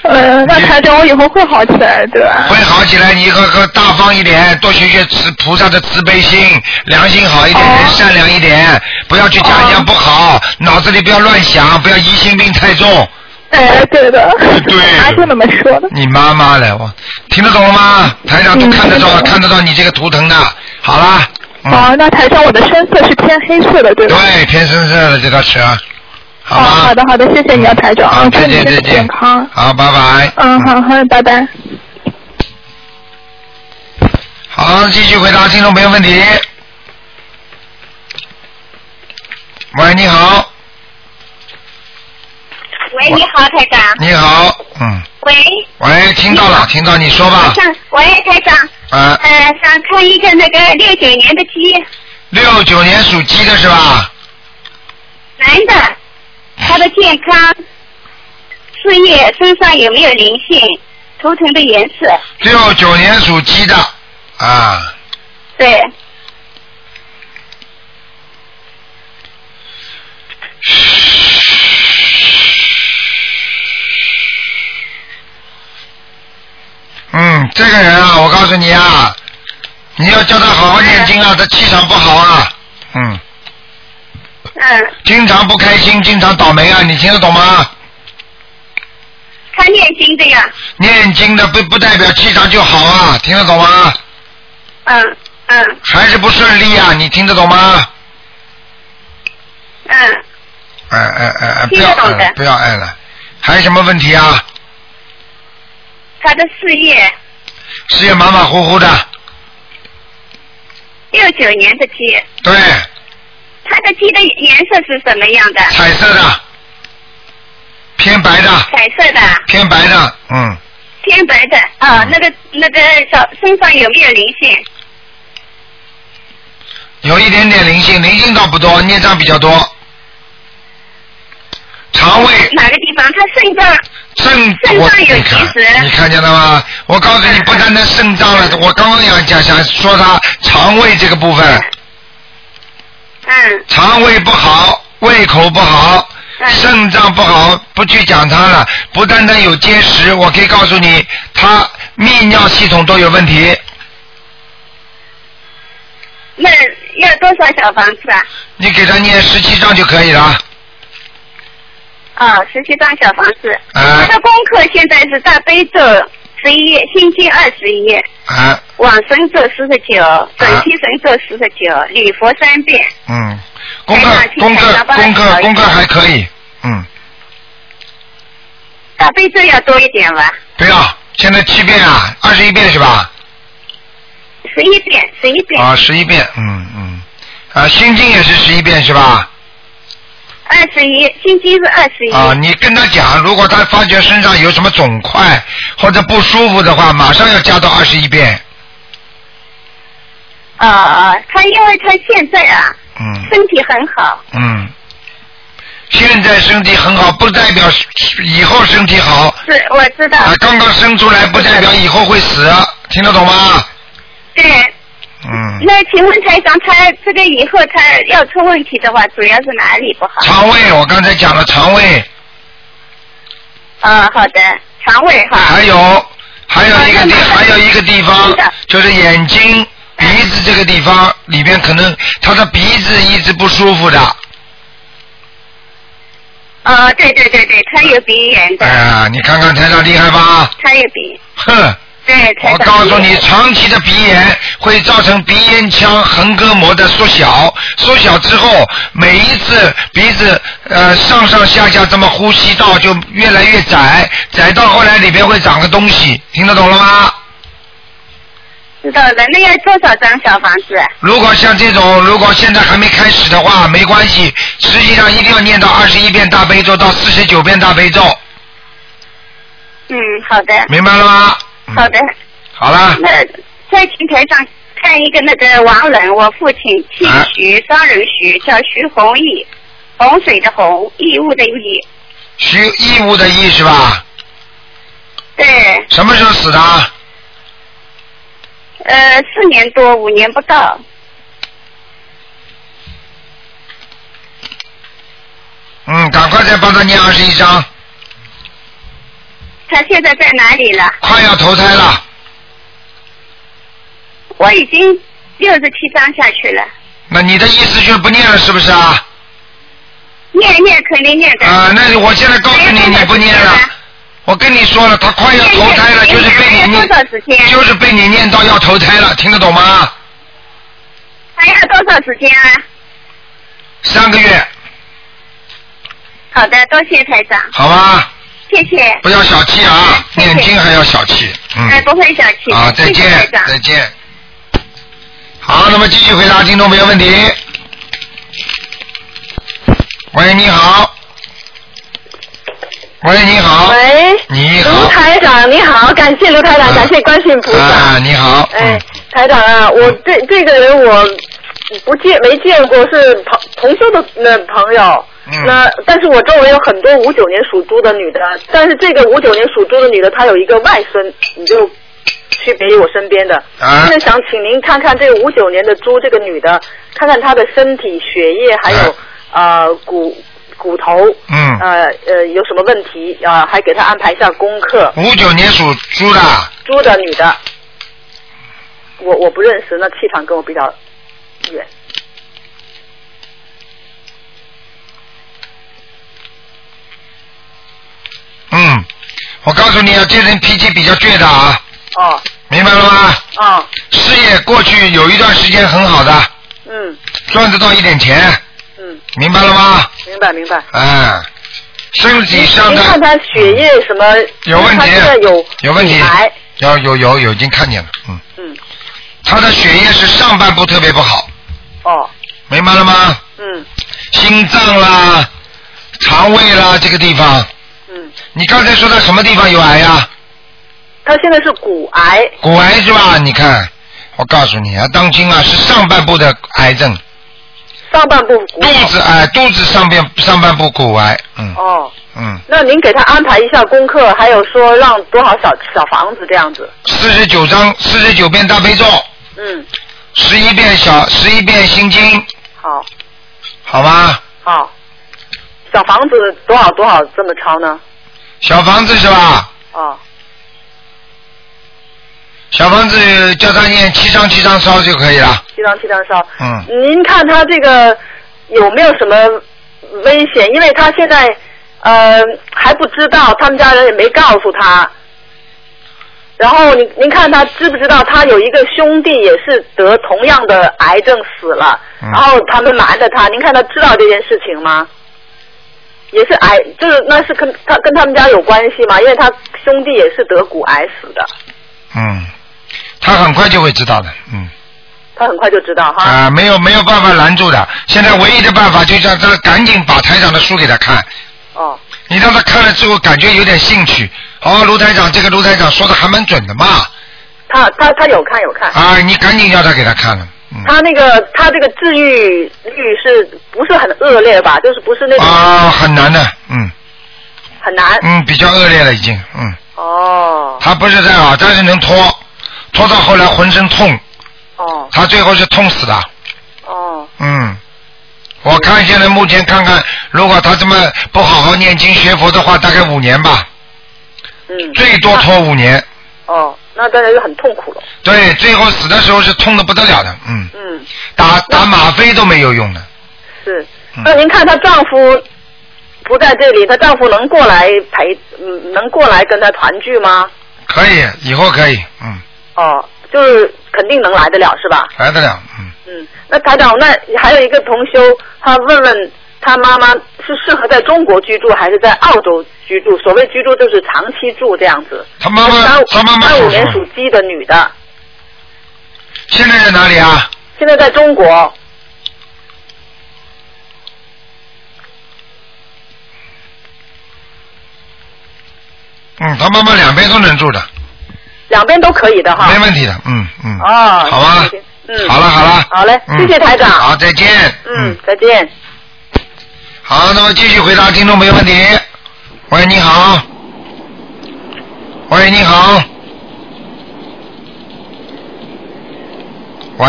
呃，[LAUGHS] 那台长，我以后会好起来，对吧？
会好起来，你以后更大方一点，多学学慈菩萨的慈悲心，良心好一点，人善良一点，不要去讲人家不好，脑子里不要乱想，不要疑心病太重。
哎，对的。[LAUGHS]
对。
他就那么说的。
你妈妈来，我听得懂了吗？台长都看得到，看得到你这个图腾的。好啦。
哦，那台上我的深色是偏黑色的，对吧？
对，偏深色的这道车。好吧。
好的，好的，谢谢你啊，台长。
好，再见，再见。
健康。
好，拜拜。
嗯，好好，拜拜。
好，继续回答听众朋友问题。喂，你好。
喂，你好，台长。
你好，嗯。
喂。
喂，听到了，听到你说吧。
想喂，台长。
啊。
呃，想看一个那个六九年的鸡，
六九年属鸡的是吧？
男的，他的健康、事业、身上有没有灵性？图腾的颜色？
六九年属鸡的啊，
对。
嗯，这个人啊，我告诉你啊，你要叫他好好念经啊，他气场不好啊，嗯。
嗯。
经常不开心，经常倒霉啊，你听得懂吗？
他念经的呀。
念经的不不代表气场就好啊，听得懂吗？
嗯嗯
还是不顺利啊，你听得懂吗？
嗯。
哎哎哎哎，不要不要爱了，还有什么问题啊？
他的事业，
事业马马虎虎的，
六九年的鸡，
对，
他的鸡的颜色是什么样的？
彩色的，偏白的，
彩色的，
偏白的，嗯，
偏白的啊，那个那个小身上有没有灵性？
有一点点灵性，灵性倒不多，孽障比较多。肠胃
哪个地方？他肾脏
肾
肾脏有结石。
你看见了吗？我告诉你，不单单肾脏了，我刚刚要讲想说他肠胃这个部分，
嗯，
肠胃不好，胃口不好，肾脏不好，不去讲它了。不单单有结石，我可以告诉你，他泌尿系统都有问题。
那要多少小房子啊？
你给他念十七张就可以了。
啊，十七张小房子。
啊
他的功课现在是大悲咒十一月，心经二十一页，
啊，
往生咒四十九，准提神咒四十九，礼佛三遍。
嗯，功课功课功课功课还可以，嗯，
大悲咒要多一点吧？
不要，现在七遍啊，二十一遍是吧？
十一遍，十一遍。
啊，十一遍，嗯嗯，啊，心经也是十一遍是吧？
二十一，星期是二十一。
啊，你跟他讲，如果他发觉身上有什么肿块或者不舒服的话，马上要加到二十一遍。
啊啊，他因为他现在啊，
嗯，
身体很好。
嗯，现在身体很好，不代表以后身体好。
是，我知道。
啊，刚刚生出来不代表以后会死，听得懂吗？
对。
嗯。
那请问台长，他这个以后他要出问题的话，主要是哪里不好？
肠胃，我刚才讲了肠胃。
啊，好的，肠胃哈。
还有，还有一个地，还有一个地方，就是眼睛、鼻子这个地方里边，可能他的鼻子一直不舒服的。
啊，对对对对，他有鼻炎的。
哎呀，你看看台长厉害吧？
他有鼻。
哼。
对，
我告诉你，长期的鼻炎会造成鼻咽腔横膈膜的缩小，缩小之后，每一次鼻子呃上上下下这么呼吸道就越来越窄，窄到后来里边会长个东西，听得懂了吗？
知道的，那要多少张小房子？
如果像这种，如果现在还没开始的话，没关系，实际上一定要念到二十一遍大悲咒到四十九遍大悲咒。
嗯，好的。
明白了吗？
好的。
好了。
那在平台上看一个那个王人，我父亲姓徐，双人徐，叫徐弘毅，洪水的洪，义务的义。
徐义务的义是吧？
对。
什么时候死的？
呃，四年多，五年不到。
嗯，赶快再帮他念二十一章。
他现在在哪里了？
快要投胎了。
我已经六十七章下去了。
那你的意思就是不念了，是不是啊？
念念肯定念的。
啊，那我现在告诉你，你不念了。我跟你说了，他快要投胎了，就是被你念，就是被你念到要投胎了，听得懂吗？
还要多少时间啊？
三个月。
好的，多谢台长。
好吧。
谢谢。
不要小气啊，念经还要小气，嗯。
哎，不会小气。
啊，再见，再见。好，那么继续回答听众朋友问题。喂，你好。喂，你好。
喂。
你好。
卢台长，你好，感谢卢台长，感谢观世音菩萨。
啊，你好。
哎，台长啊，我这这个人我不见没见过，是朋同修的那朋友。
嗯。
那但是我周围有很多五九年属猪的女的，但是这个五九年属猪的女的，她有一个外孙，你就区别于我身边的。
啊。
现在想请您看看这个五九年的猪这个女的，看看她的身体、血液还有呃骨。骨头，
嗯，
呃呃，有什么问题啊？还给他安排一下功课。
五九年属猪的。
猪的女的，我我不认识，那气场跟我比较远。
我告诉你啊，这人脾气比较倔的啊。
哦。
明白了吗？
哦。
事业过去有一段时间很好的。
嗯。
赚得到一点钱。
嗯。
明白了吗？
明白明白。
哎，身体上的。
您看他血液什么？
有问题。
有
有问题。有有有有，已经看见了，嗯。
嗯。
他的血液是上半部特别不好。
哦。
明白了吗？
嗯。
心脏啦，肠胃啦，这个地方。
嗯。
你刚才说他什么地方有癌呀？
他现在是骨癌。
骨癌是吧？你看，我告诉你啊，当今啊，是上半部的癌症。
上半部骨
肚子哎，肚子上边上半部骨癌，嗯。
哦。
嗯。
那您给他安排一下功课，还有说让多少小小房子这样子？
四十九章，四十九遍大悲咒。
嗯。
十一遍小，十一遍心经。
好。
好吧。
好。小房子多少多少这么抄呢？
小房子是吧？
哦。
小房子叫他念七张七张烧就可以了。
七张七张烧。
嗯。
您看他这个有没有什么危险？因为他现在呃还不知道，他们家人也没告诉他。然后您您看他知不知道他有一个兄弟也是得同样的癌症死了，
嗯、
然后他们瞒着他。您看他知道这件事情吗？
也是癌，就是那是跟他跟他们家有关系嘛，因为他兄弟也是得骨癌死的。
嗯，他很快就会知道的，嗯。
他很快就知道哈。
啊，没有没有办法拦住的。现在唯一的办法就让他赶紧把台长的书给他看。
哦。
你让他看了之后感觉有点兴趣，哦，卢台长这个卢台长说的还蛮准的嘛。
他他他有看有看。
啊，你赶紧叫他给他看了。
他那个他这个治愈率是不是很恶劣吧？就是不是那种。
啊，很难的，嗯。
很难。
嗯，比较恶劣了已经，嗯。
哦。
他不是太好，但是能拖，拖到后来浑身痛。
哦。
他最后是痛死的。
哦。
嗯。我看现在目前看看，如果他这么不好好念经学佛的话，大概五年吧。
嗯。
最多拖五年。
哦。那当然就很痛苦了。
对，最后死的时候是痛的不得了的，嗯。
嗯。
打打吗啡都没有用的。
是。那您看她丈夫不在这里，她丈夫能过来陪，嗯，能过来跟她团聚吗？
可以，以后可以，嗯。
哦，就是肯定能来得了，是吧？
来得了，嗯。
嗯，那台长，那还有一个同修，他问问。他妈妈是适合在中国居住还是在澳洲居住？所谓居住就是长期住这样子。
他妈妈，他妈妈
三五年属鸡的女的。
现在在哪里啊？
现在在中国。
嗯，他妈妈两边都能住的。
两边都可以的哈。
没问题的，嗯嗯。
哦。
好吧。
嗯。
好了好了。
好嘞，谢谢台长。
好，再见。
嗯，再见。
好，那么继续回答听众朋友问题。喂，你好。喂，你好。喂。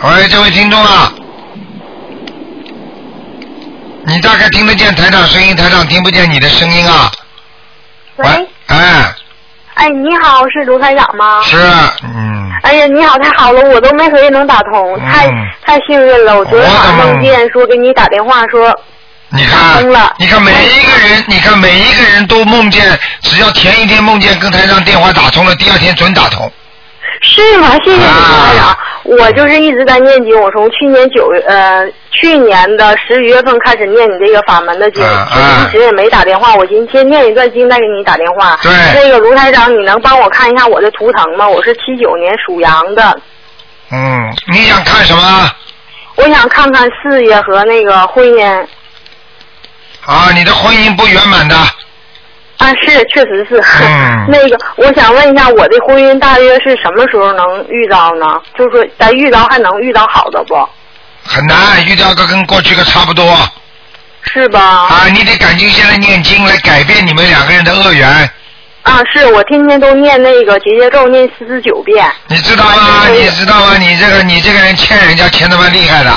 喂，这位听众啊，你大概听得见台长声音，台长听不见你的声音啊。
喂。
哎。
哎，你好，是卢台长吗？
是，嗯。
哎呀，你好，太好了，我都没合计能打通，太太幸运了。我昨天晚上梦见说给你打电话说
你看，
通了。
你看每一个人，你看每一个人都梦见，只要前一天梦见跟台上电话打通了，第二天准打通。
是吗？谢谢你，台长。我就是一直在念经，我从去年九月呃去年的十一月份开始念你这个法门的经，一直也没打电话。我寻思先念一段经再给你打电话。
对。
那个卢台长，你能帮我看一下我的图腾吗？我是七九年属羊的。
嗯，你想看什么？
我想看看事业和那个婚姻。
啊，你的婚姻不圆满的。
啊，是，确实是。[LAUGHS] 嗯那个，我想问一下，我的婚姻大约是什么时候能遇到呢？就是说，咱遇到还能遇到好的不？
很难遇到个跟过去个差不多。
是吧？
啊，你得赶紧现在念经来改变你们两个人的恶缘。
啊，是我天天都念那个结节咒，念四十九遍。
你知道吗？你知道吗？你这个你这个人欠人家欠的蛮厉害的。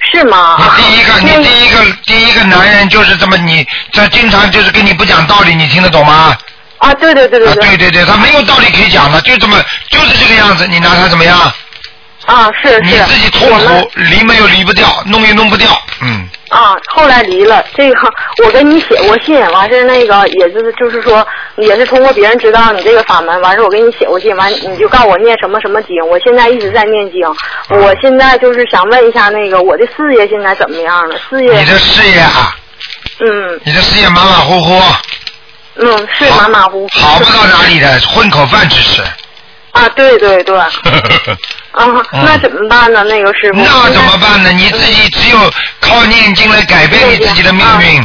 是吗？
你第一个，你第一个，第一个男人就是这么，你这经常就是跟你不讲道理，你听得懂吗？
啊，对对对对
对。对对对，他没有道理可以讲的，就这么，就是这个样子，你拿他怎么样？
啊，是是。
你自己痛苦，离没有离不掉，弄也弄不掉，嗯。
啊，后来离了。这个我跟你写过信，完事那个也就是就是说，也是通过别人知道你这个法门，完事我给你写过信，完你就告诉我念什么什么经。我现在一直在念经，我现在就是想问一下那个我的事业现在怎么样了？事业？
你的事业啊？
嗯。
你的事业马马虎虎。
嗯，是马马虎虎。
好不到哪里的，混口饭吃吃。
啊，对对对。[LAUGHS] 啊，那怎么办呢？那个师傅。
那怎么办呢？你自己只有靠念经来改变你自己的命运。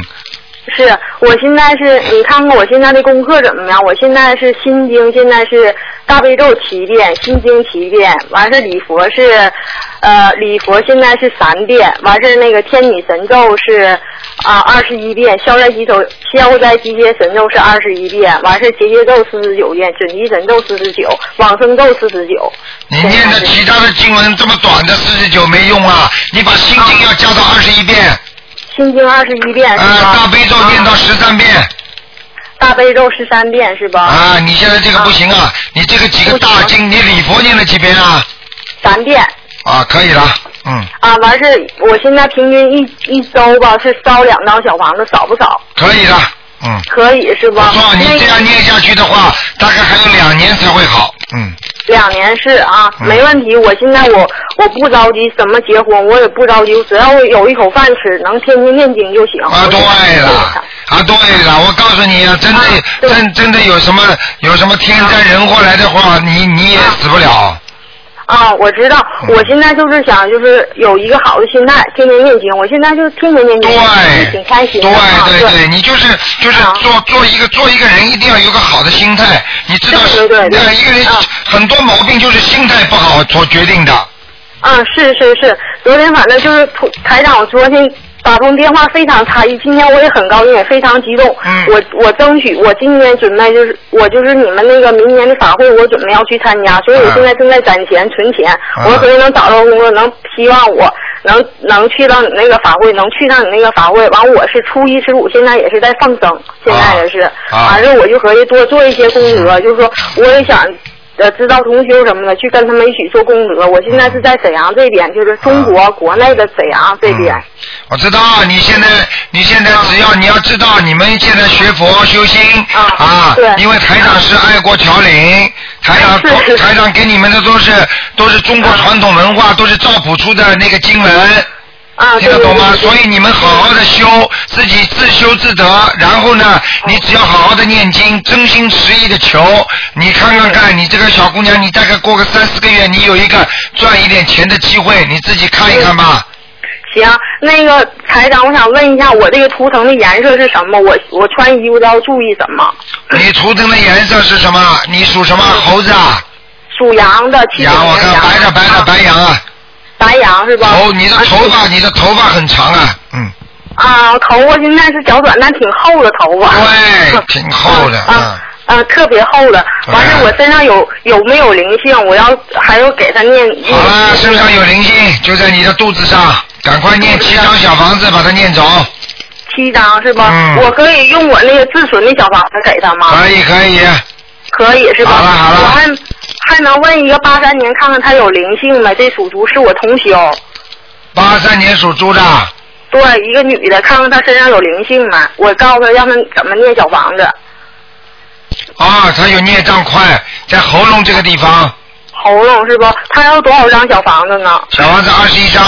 是我现在是你看看我现在的功课怎么样？我现在是心经，现在是大悲咒七遍，心经七遍，完事礼佛是呃礼佛现在是三遍，完事那个天女神咒是啊二十一遍，消灾吉咒消灾吉祥神咒是二十一遍，完事结节咒四十九遍，准提神咒四十九，往生咒四十九。
你念的其他的经文这么短的四十九没用啊！你把心经要加到二十一遍。
心经二十一遍是
吧？大悲咒念到十三遍。
大悲咒十三遍是吧？
啊，你现在这个不行啊！你这个几个大经，你礼佛念了几遍啊？
三遍。
啊，可以了，嗯。
啊，完事，我现在平均一一周吧是烧两张小房子，少不少？
可以的，嗯。
可以是吧？
我说你这样念下去的话，大概还有两年才会好，嗯。
两年是啊，没问题。我现在我我不着急怎么结婚，我也不着急，只要我有一口饭吃，能天天念经就行。
啊，对了，啊，对了，我告诉你啊，真的真真的有什么有什么天灾人祸来的话，你你也死不了。
啊，我知道，我现在就是想，就是有一个好的心态，天天念经。我现在就天天念经，挺开心的。
对对对，你就是就是做做一个做一个人，一定要有个好的心态。你知道，
对对对，
一个人很多毛病就是心态不好所决定的。
啊，是是是，昨天反正就是台长昨天。打通电话非常诧异，今天我也很高兴，也非常激动。
嗯。
我我争取，我今年准备就是我就是你们那个明年的法会，我准备要去参加，所以我现在正在攒钱存钱。我合计能找到工作，能希望我能能去到你那个法会，能去到你那个法会。完，我是初一十五，现在也是在放生，现在也是。
啊。
完事我就合计多做一些功德，就是说我也想。呃，知道同修什么的，去跟他们一起做功德。我现在是在沈阳这边，就是中国国内的沈阳这边。
我知道，你现在你现在只要你要知道，你们现在学佛修心啊，因为台长是爱国侨领，台长台长给你们的都是都是中国传统文化，都是照谱出的那个经文。听得懂吗？所以你们好好的修，自己自修自得。然后呢，你只要好好的念经，真心实意的求。你看看看，你这个小姑娘，你大概过个三四个月，你有一个赚一点钱的机会，你自己看一看吧。
行，那个台长，我想问一下，我这个图腾的颜色是什么？我我穿衣服都要注意什么？
你图腾的颜色是什么？你属什么猴子啊？
属羊的。
羊，我看白的白的白羊啊。
白羊是吧？
头，你的头发，你的头发很长啊，嗯。
啊，头发现在是较短，但挺厚的头发。
对，挺厚的。
啊啊，特别厚的。完事我身上有有没有灵性？我要还要给他念。
好了，身上有灵性，就在你的肚子上，赶快念七张小房子，把它念走。
七张是吧？
嗯。
我可以用我那个自存的小房子给他吗？
可以，可以。
可以是吧？
好了，好了。
我还还能问一个八三年，看看他有灵性没？这属猪是我同修。
八三年属猪的。
对，一个女的，看看她身上有灵性没？我告诉她让她怎么念小房子。
啊，她有孽障块在喉咙这个地方。
喉咙是不？她要多少张小房子呢？
小房子二十一张。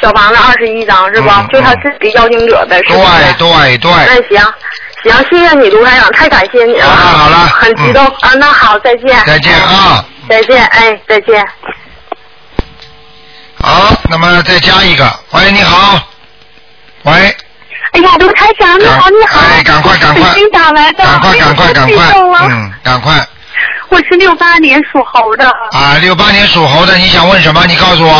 小房子二十一张是不？就她自己邀请者呗？
对对对。
那行。行，谢谢你卢台长，太感谢你了，
好了，
很激动啊！那好，再见，
再见啊，
再见，哎，再见。
好，那么再加一个，喂，你好，喂。
哎呀，卢台长，你好，你好，
哎，赶快，赶快，[LAUGHS]
新打来的，
赶快，赶快，赶快，嗯，赶快。
我是六八年属猴的。
啊，六八年属猴的，你想问什么？你告诉我。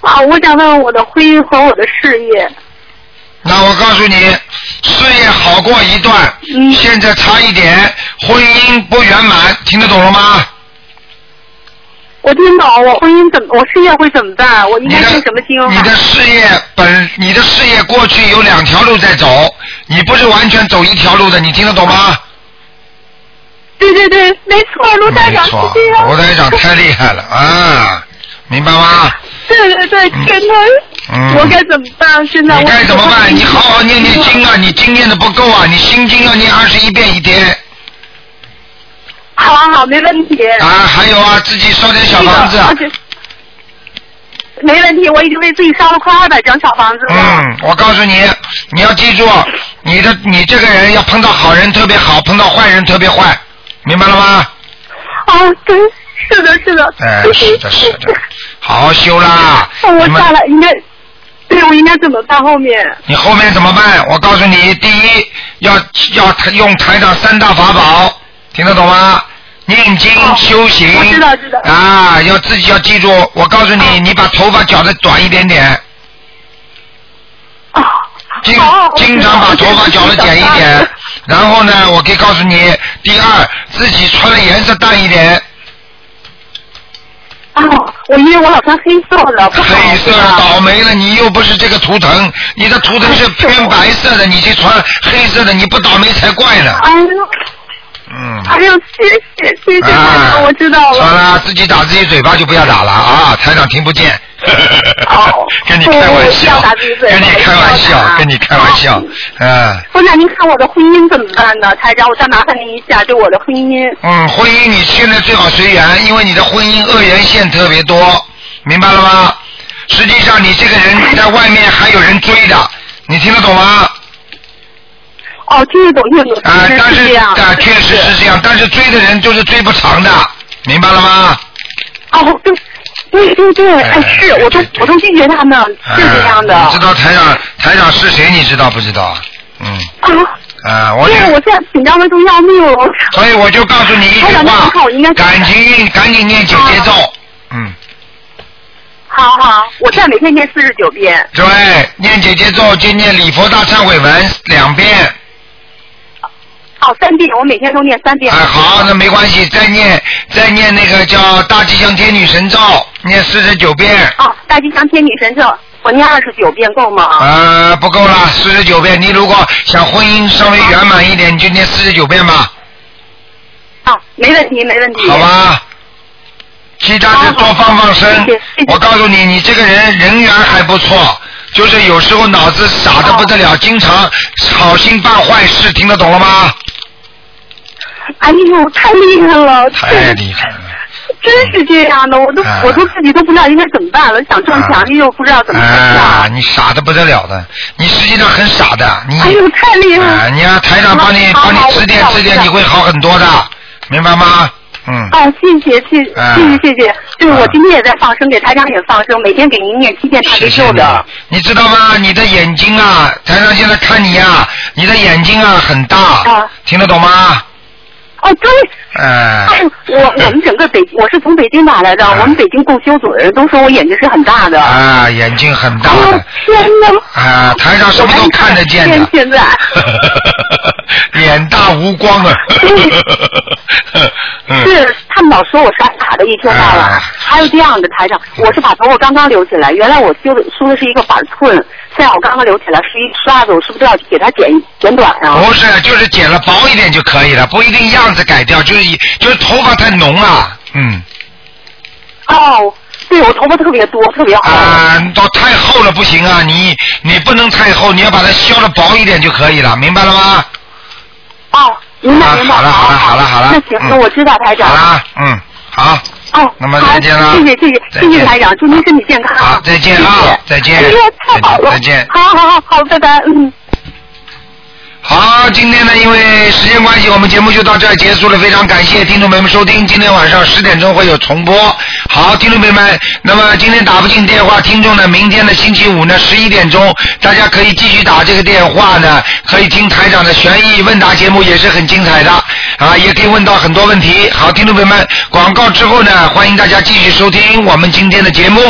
啊，我想问问我的婚姻和我的事业。
那我告诉你，事业好过一段，现在差一点，婚姻不圆满，听得懂了吗？
我听懂，我婚姻怎么，我事业会怎么办？我应该念什么经？
你的事业本，你的事业过去有两条路在走，你不是完全走一条路的，你听得懂吗？
对对对，没错，卢台长是这样。
卢台长太厉害了啊，明白吗？[LAUGHS]
对对对，天哪！我该怎么办？现在
我该怎么办？你好好念念经啊！你经念的不够啊！你心经要念二十一遍一天。
好好好，没问题。
啊，还有啊，自己烧点小房子。
没问题，我已经为自己烧了快二百张小房子了。
嗯，我告诉你，你要记住，你的你这个人要碰到好人特别好，碰到坏人特别坏，明白了吗？
哦，对，是的，是的。
哎，是的，是的，好好修啦。
我下来应该。对，我应该怎么办？后面
你后面怎么办？我告诉你，第一要要用台长三大法宝，听得懂吗？念经修行，
知道知道
啊，要自己要记住。我告诉你，你把头发绞的短一点点。
啊。
经经常把头发绞的剪一点，然后呢，我可以告诉你，第二自己穿的颜色淡一点。
哦，我因为我老穿黑色的，
黑色倒霉了，你又不是这个图腾，你的图腾是偏白色的，你去穿黑色的，你不倒霉才怪呢。
哎呦，
嗯。
哎呦，谢谢谢谢我知道了。
算了，自己打自己嘴巴就不要打了啊，台长听不见。[LAUGHS]
哦。
跟你开玩笑。跟你开玩笑，跟你开玩笑，嗯。
不是，您看我的婚姻怎么办呢？台长，我再麻烦您一下，就我的婚姻。
嗯，婚姻你现在最好随缘，因为你的婚姻恶缘线特别多，明白了吗？实际上你这个人在外面还有人追的，你听得懂吗？
哦，听得懂，听得懂。
啊，但
是
啊，确实是这样，但是追的人就是追不长的，明白了吗？
哦，对，对对对，哎，是，我都我都拒绝他们，是这样的。
你知道台长台长是谁？你知道不知道？嗯。
啊。
啊，我。
对，我现在紧张的都要命了。
所以我就告诉你一句话：感情，赶紧念姐姐咒。嗯。
好好，我现在每天念四十九遍。
对，念姐姐咒就念礼佛大忏悔文两遍。
哦，三遍，我每天都念三遍。
哎，好，那没关系，再念再念那个叫大吉祥天女神咒，念四十九遍。
哦，大吉祥天女神咒，我念二十九遍够吗？
呃，不够了，四十九遍。你如果想婚姻稍微圆满一点，你就念四十九遍吧。
啊，没问题，没问题。
好吧。其他的多放放生。我告诉你，你这个人人缘还不错，就是有时候脑子傻的不得了，经常好心办坏事，听得懂了吗？
哎呦，太厉害了！
太厉害了！
真是这样的，我都我都自己都不知道应该怎么办了，想撞墙又不知道怎么办。
啊，你傻的不得了的，你实际上很傻的，你。
哎呦，太厉害了！
你让台长帮你帮你指点指点，你会好很多的，明白吗？嗯。
哦，谢谢谢谢谢谢谢，就是我今天也在放生，给台长也放生，每天给您念七遍大悲咒的。
你知道吗？你的眼睛啊，台长现在看你呀，你的眼睛啊很大，听得懂吗？
哦，对。
哎。
我我们整个北，我是从北京打来的，我们北京共修组的人都说我眼睛是很大的。
啊，眼睛很大的。
天哪！
啊，台上什么都看得见的。
现在。[LAUGHS]
眼大无光啊。[LAUGHS] [LAUGHS]
是，他们老说我傻傻的，一天到晚。还有这样的台长，我是把头发刚刚留起来，原来我修的梳的是一个板寸，现在我刚刚留起来是一刷子，我是不是要给它剪剪短啊？
不是，就是剪了薄一点就可以了，不一定样子改掉，就是就是头发太浓了，嗯。
哦，对我头发特别多，特别厚。
啊，都太厚了不行啊！你你不能太厚，你要把它削的薄一点就可以了，明白了吗？
哦，明白明白。
好了好了好了好了。
那行，那我知道台长。
好了，嗯，好。
哦，
那么再见了。
谢谢谢谢谢谢台长，祝您身体健康。
好，再见啊，再见。
哎呀，太好了。
再见。
好好好好，拜拜，嗯。
好，今天呢，因为时间关系，我们节目就到这儿结束了。非常感谢听众朋友们收听，今天晚上十点钟会有重播。好，听众朋友们，那么今天打不进电话，听众呢，明天的星期五呢，十一点钟，大家可以继续打这个电话呢，可以听台长的悬疑问答节目，也是很精彩的啊，也可以问到很多问题。好，听众朋友们，广告之后呢，欢迎大家继续收听我们今天的节目。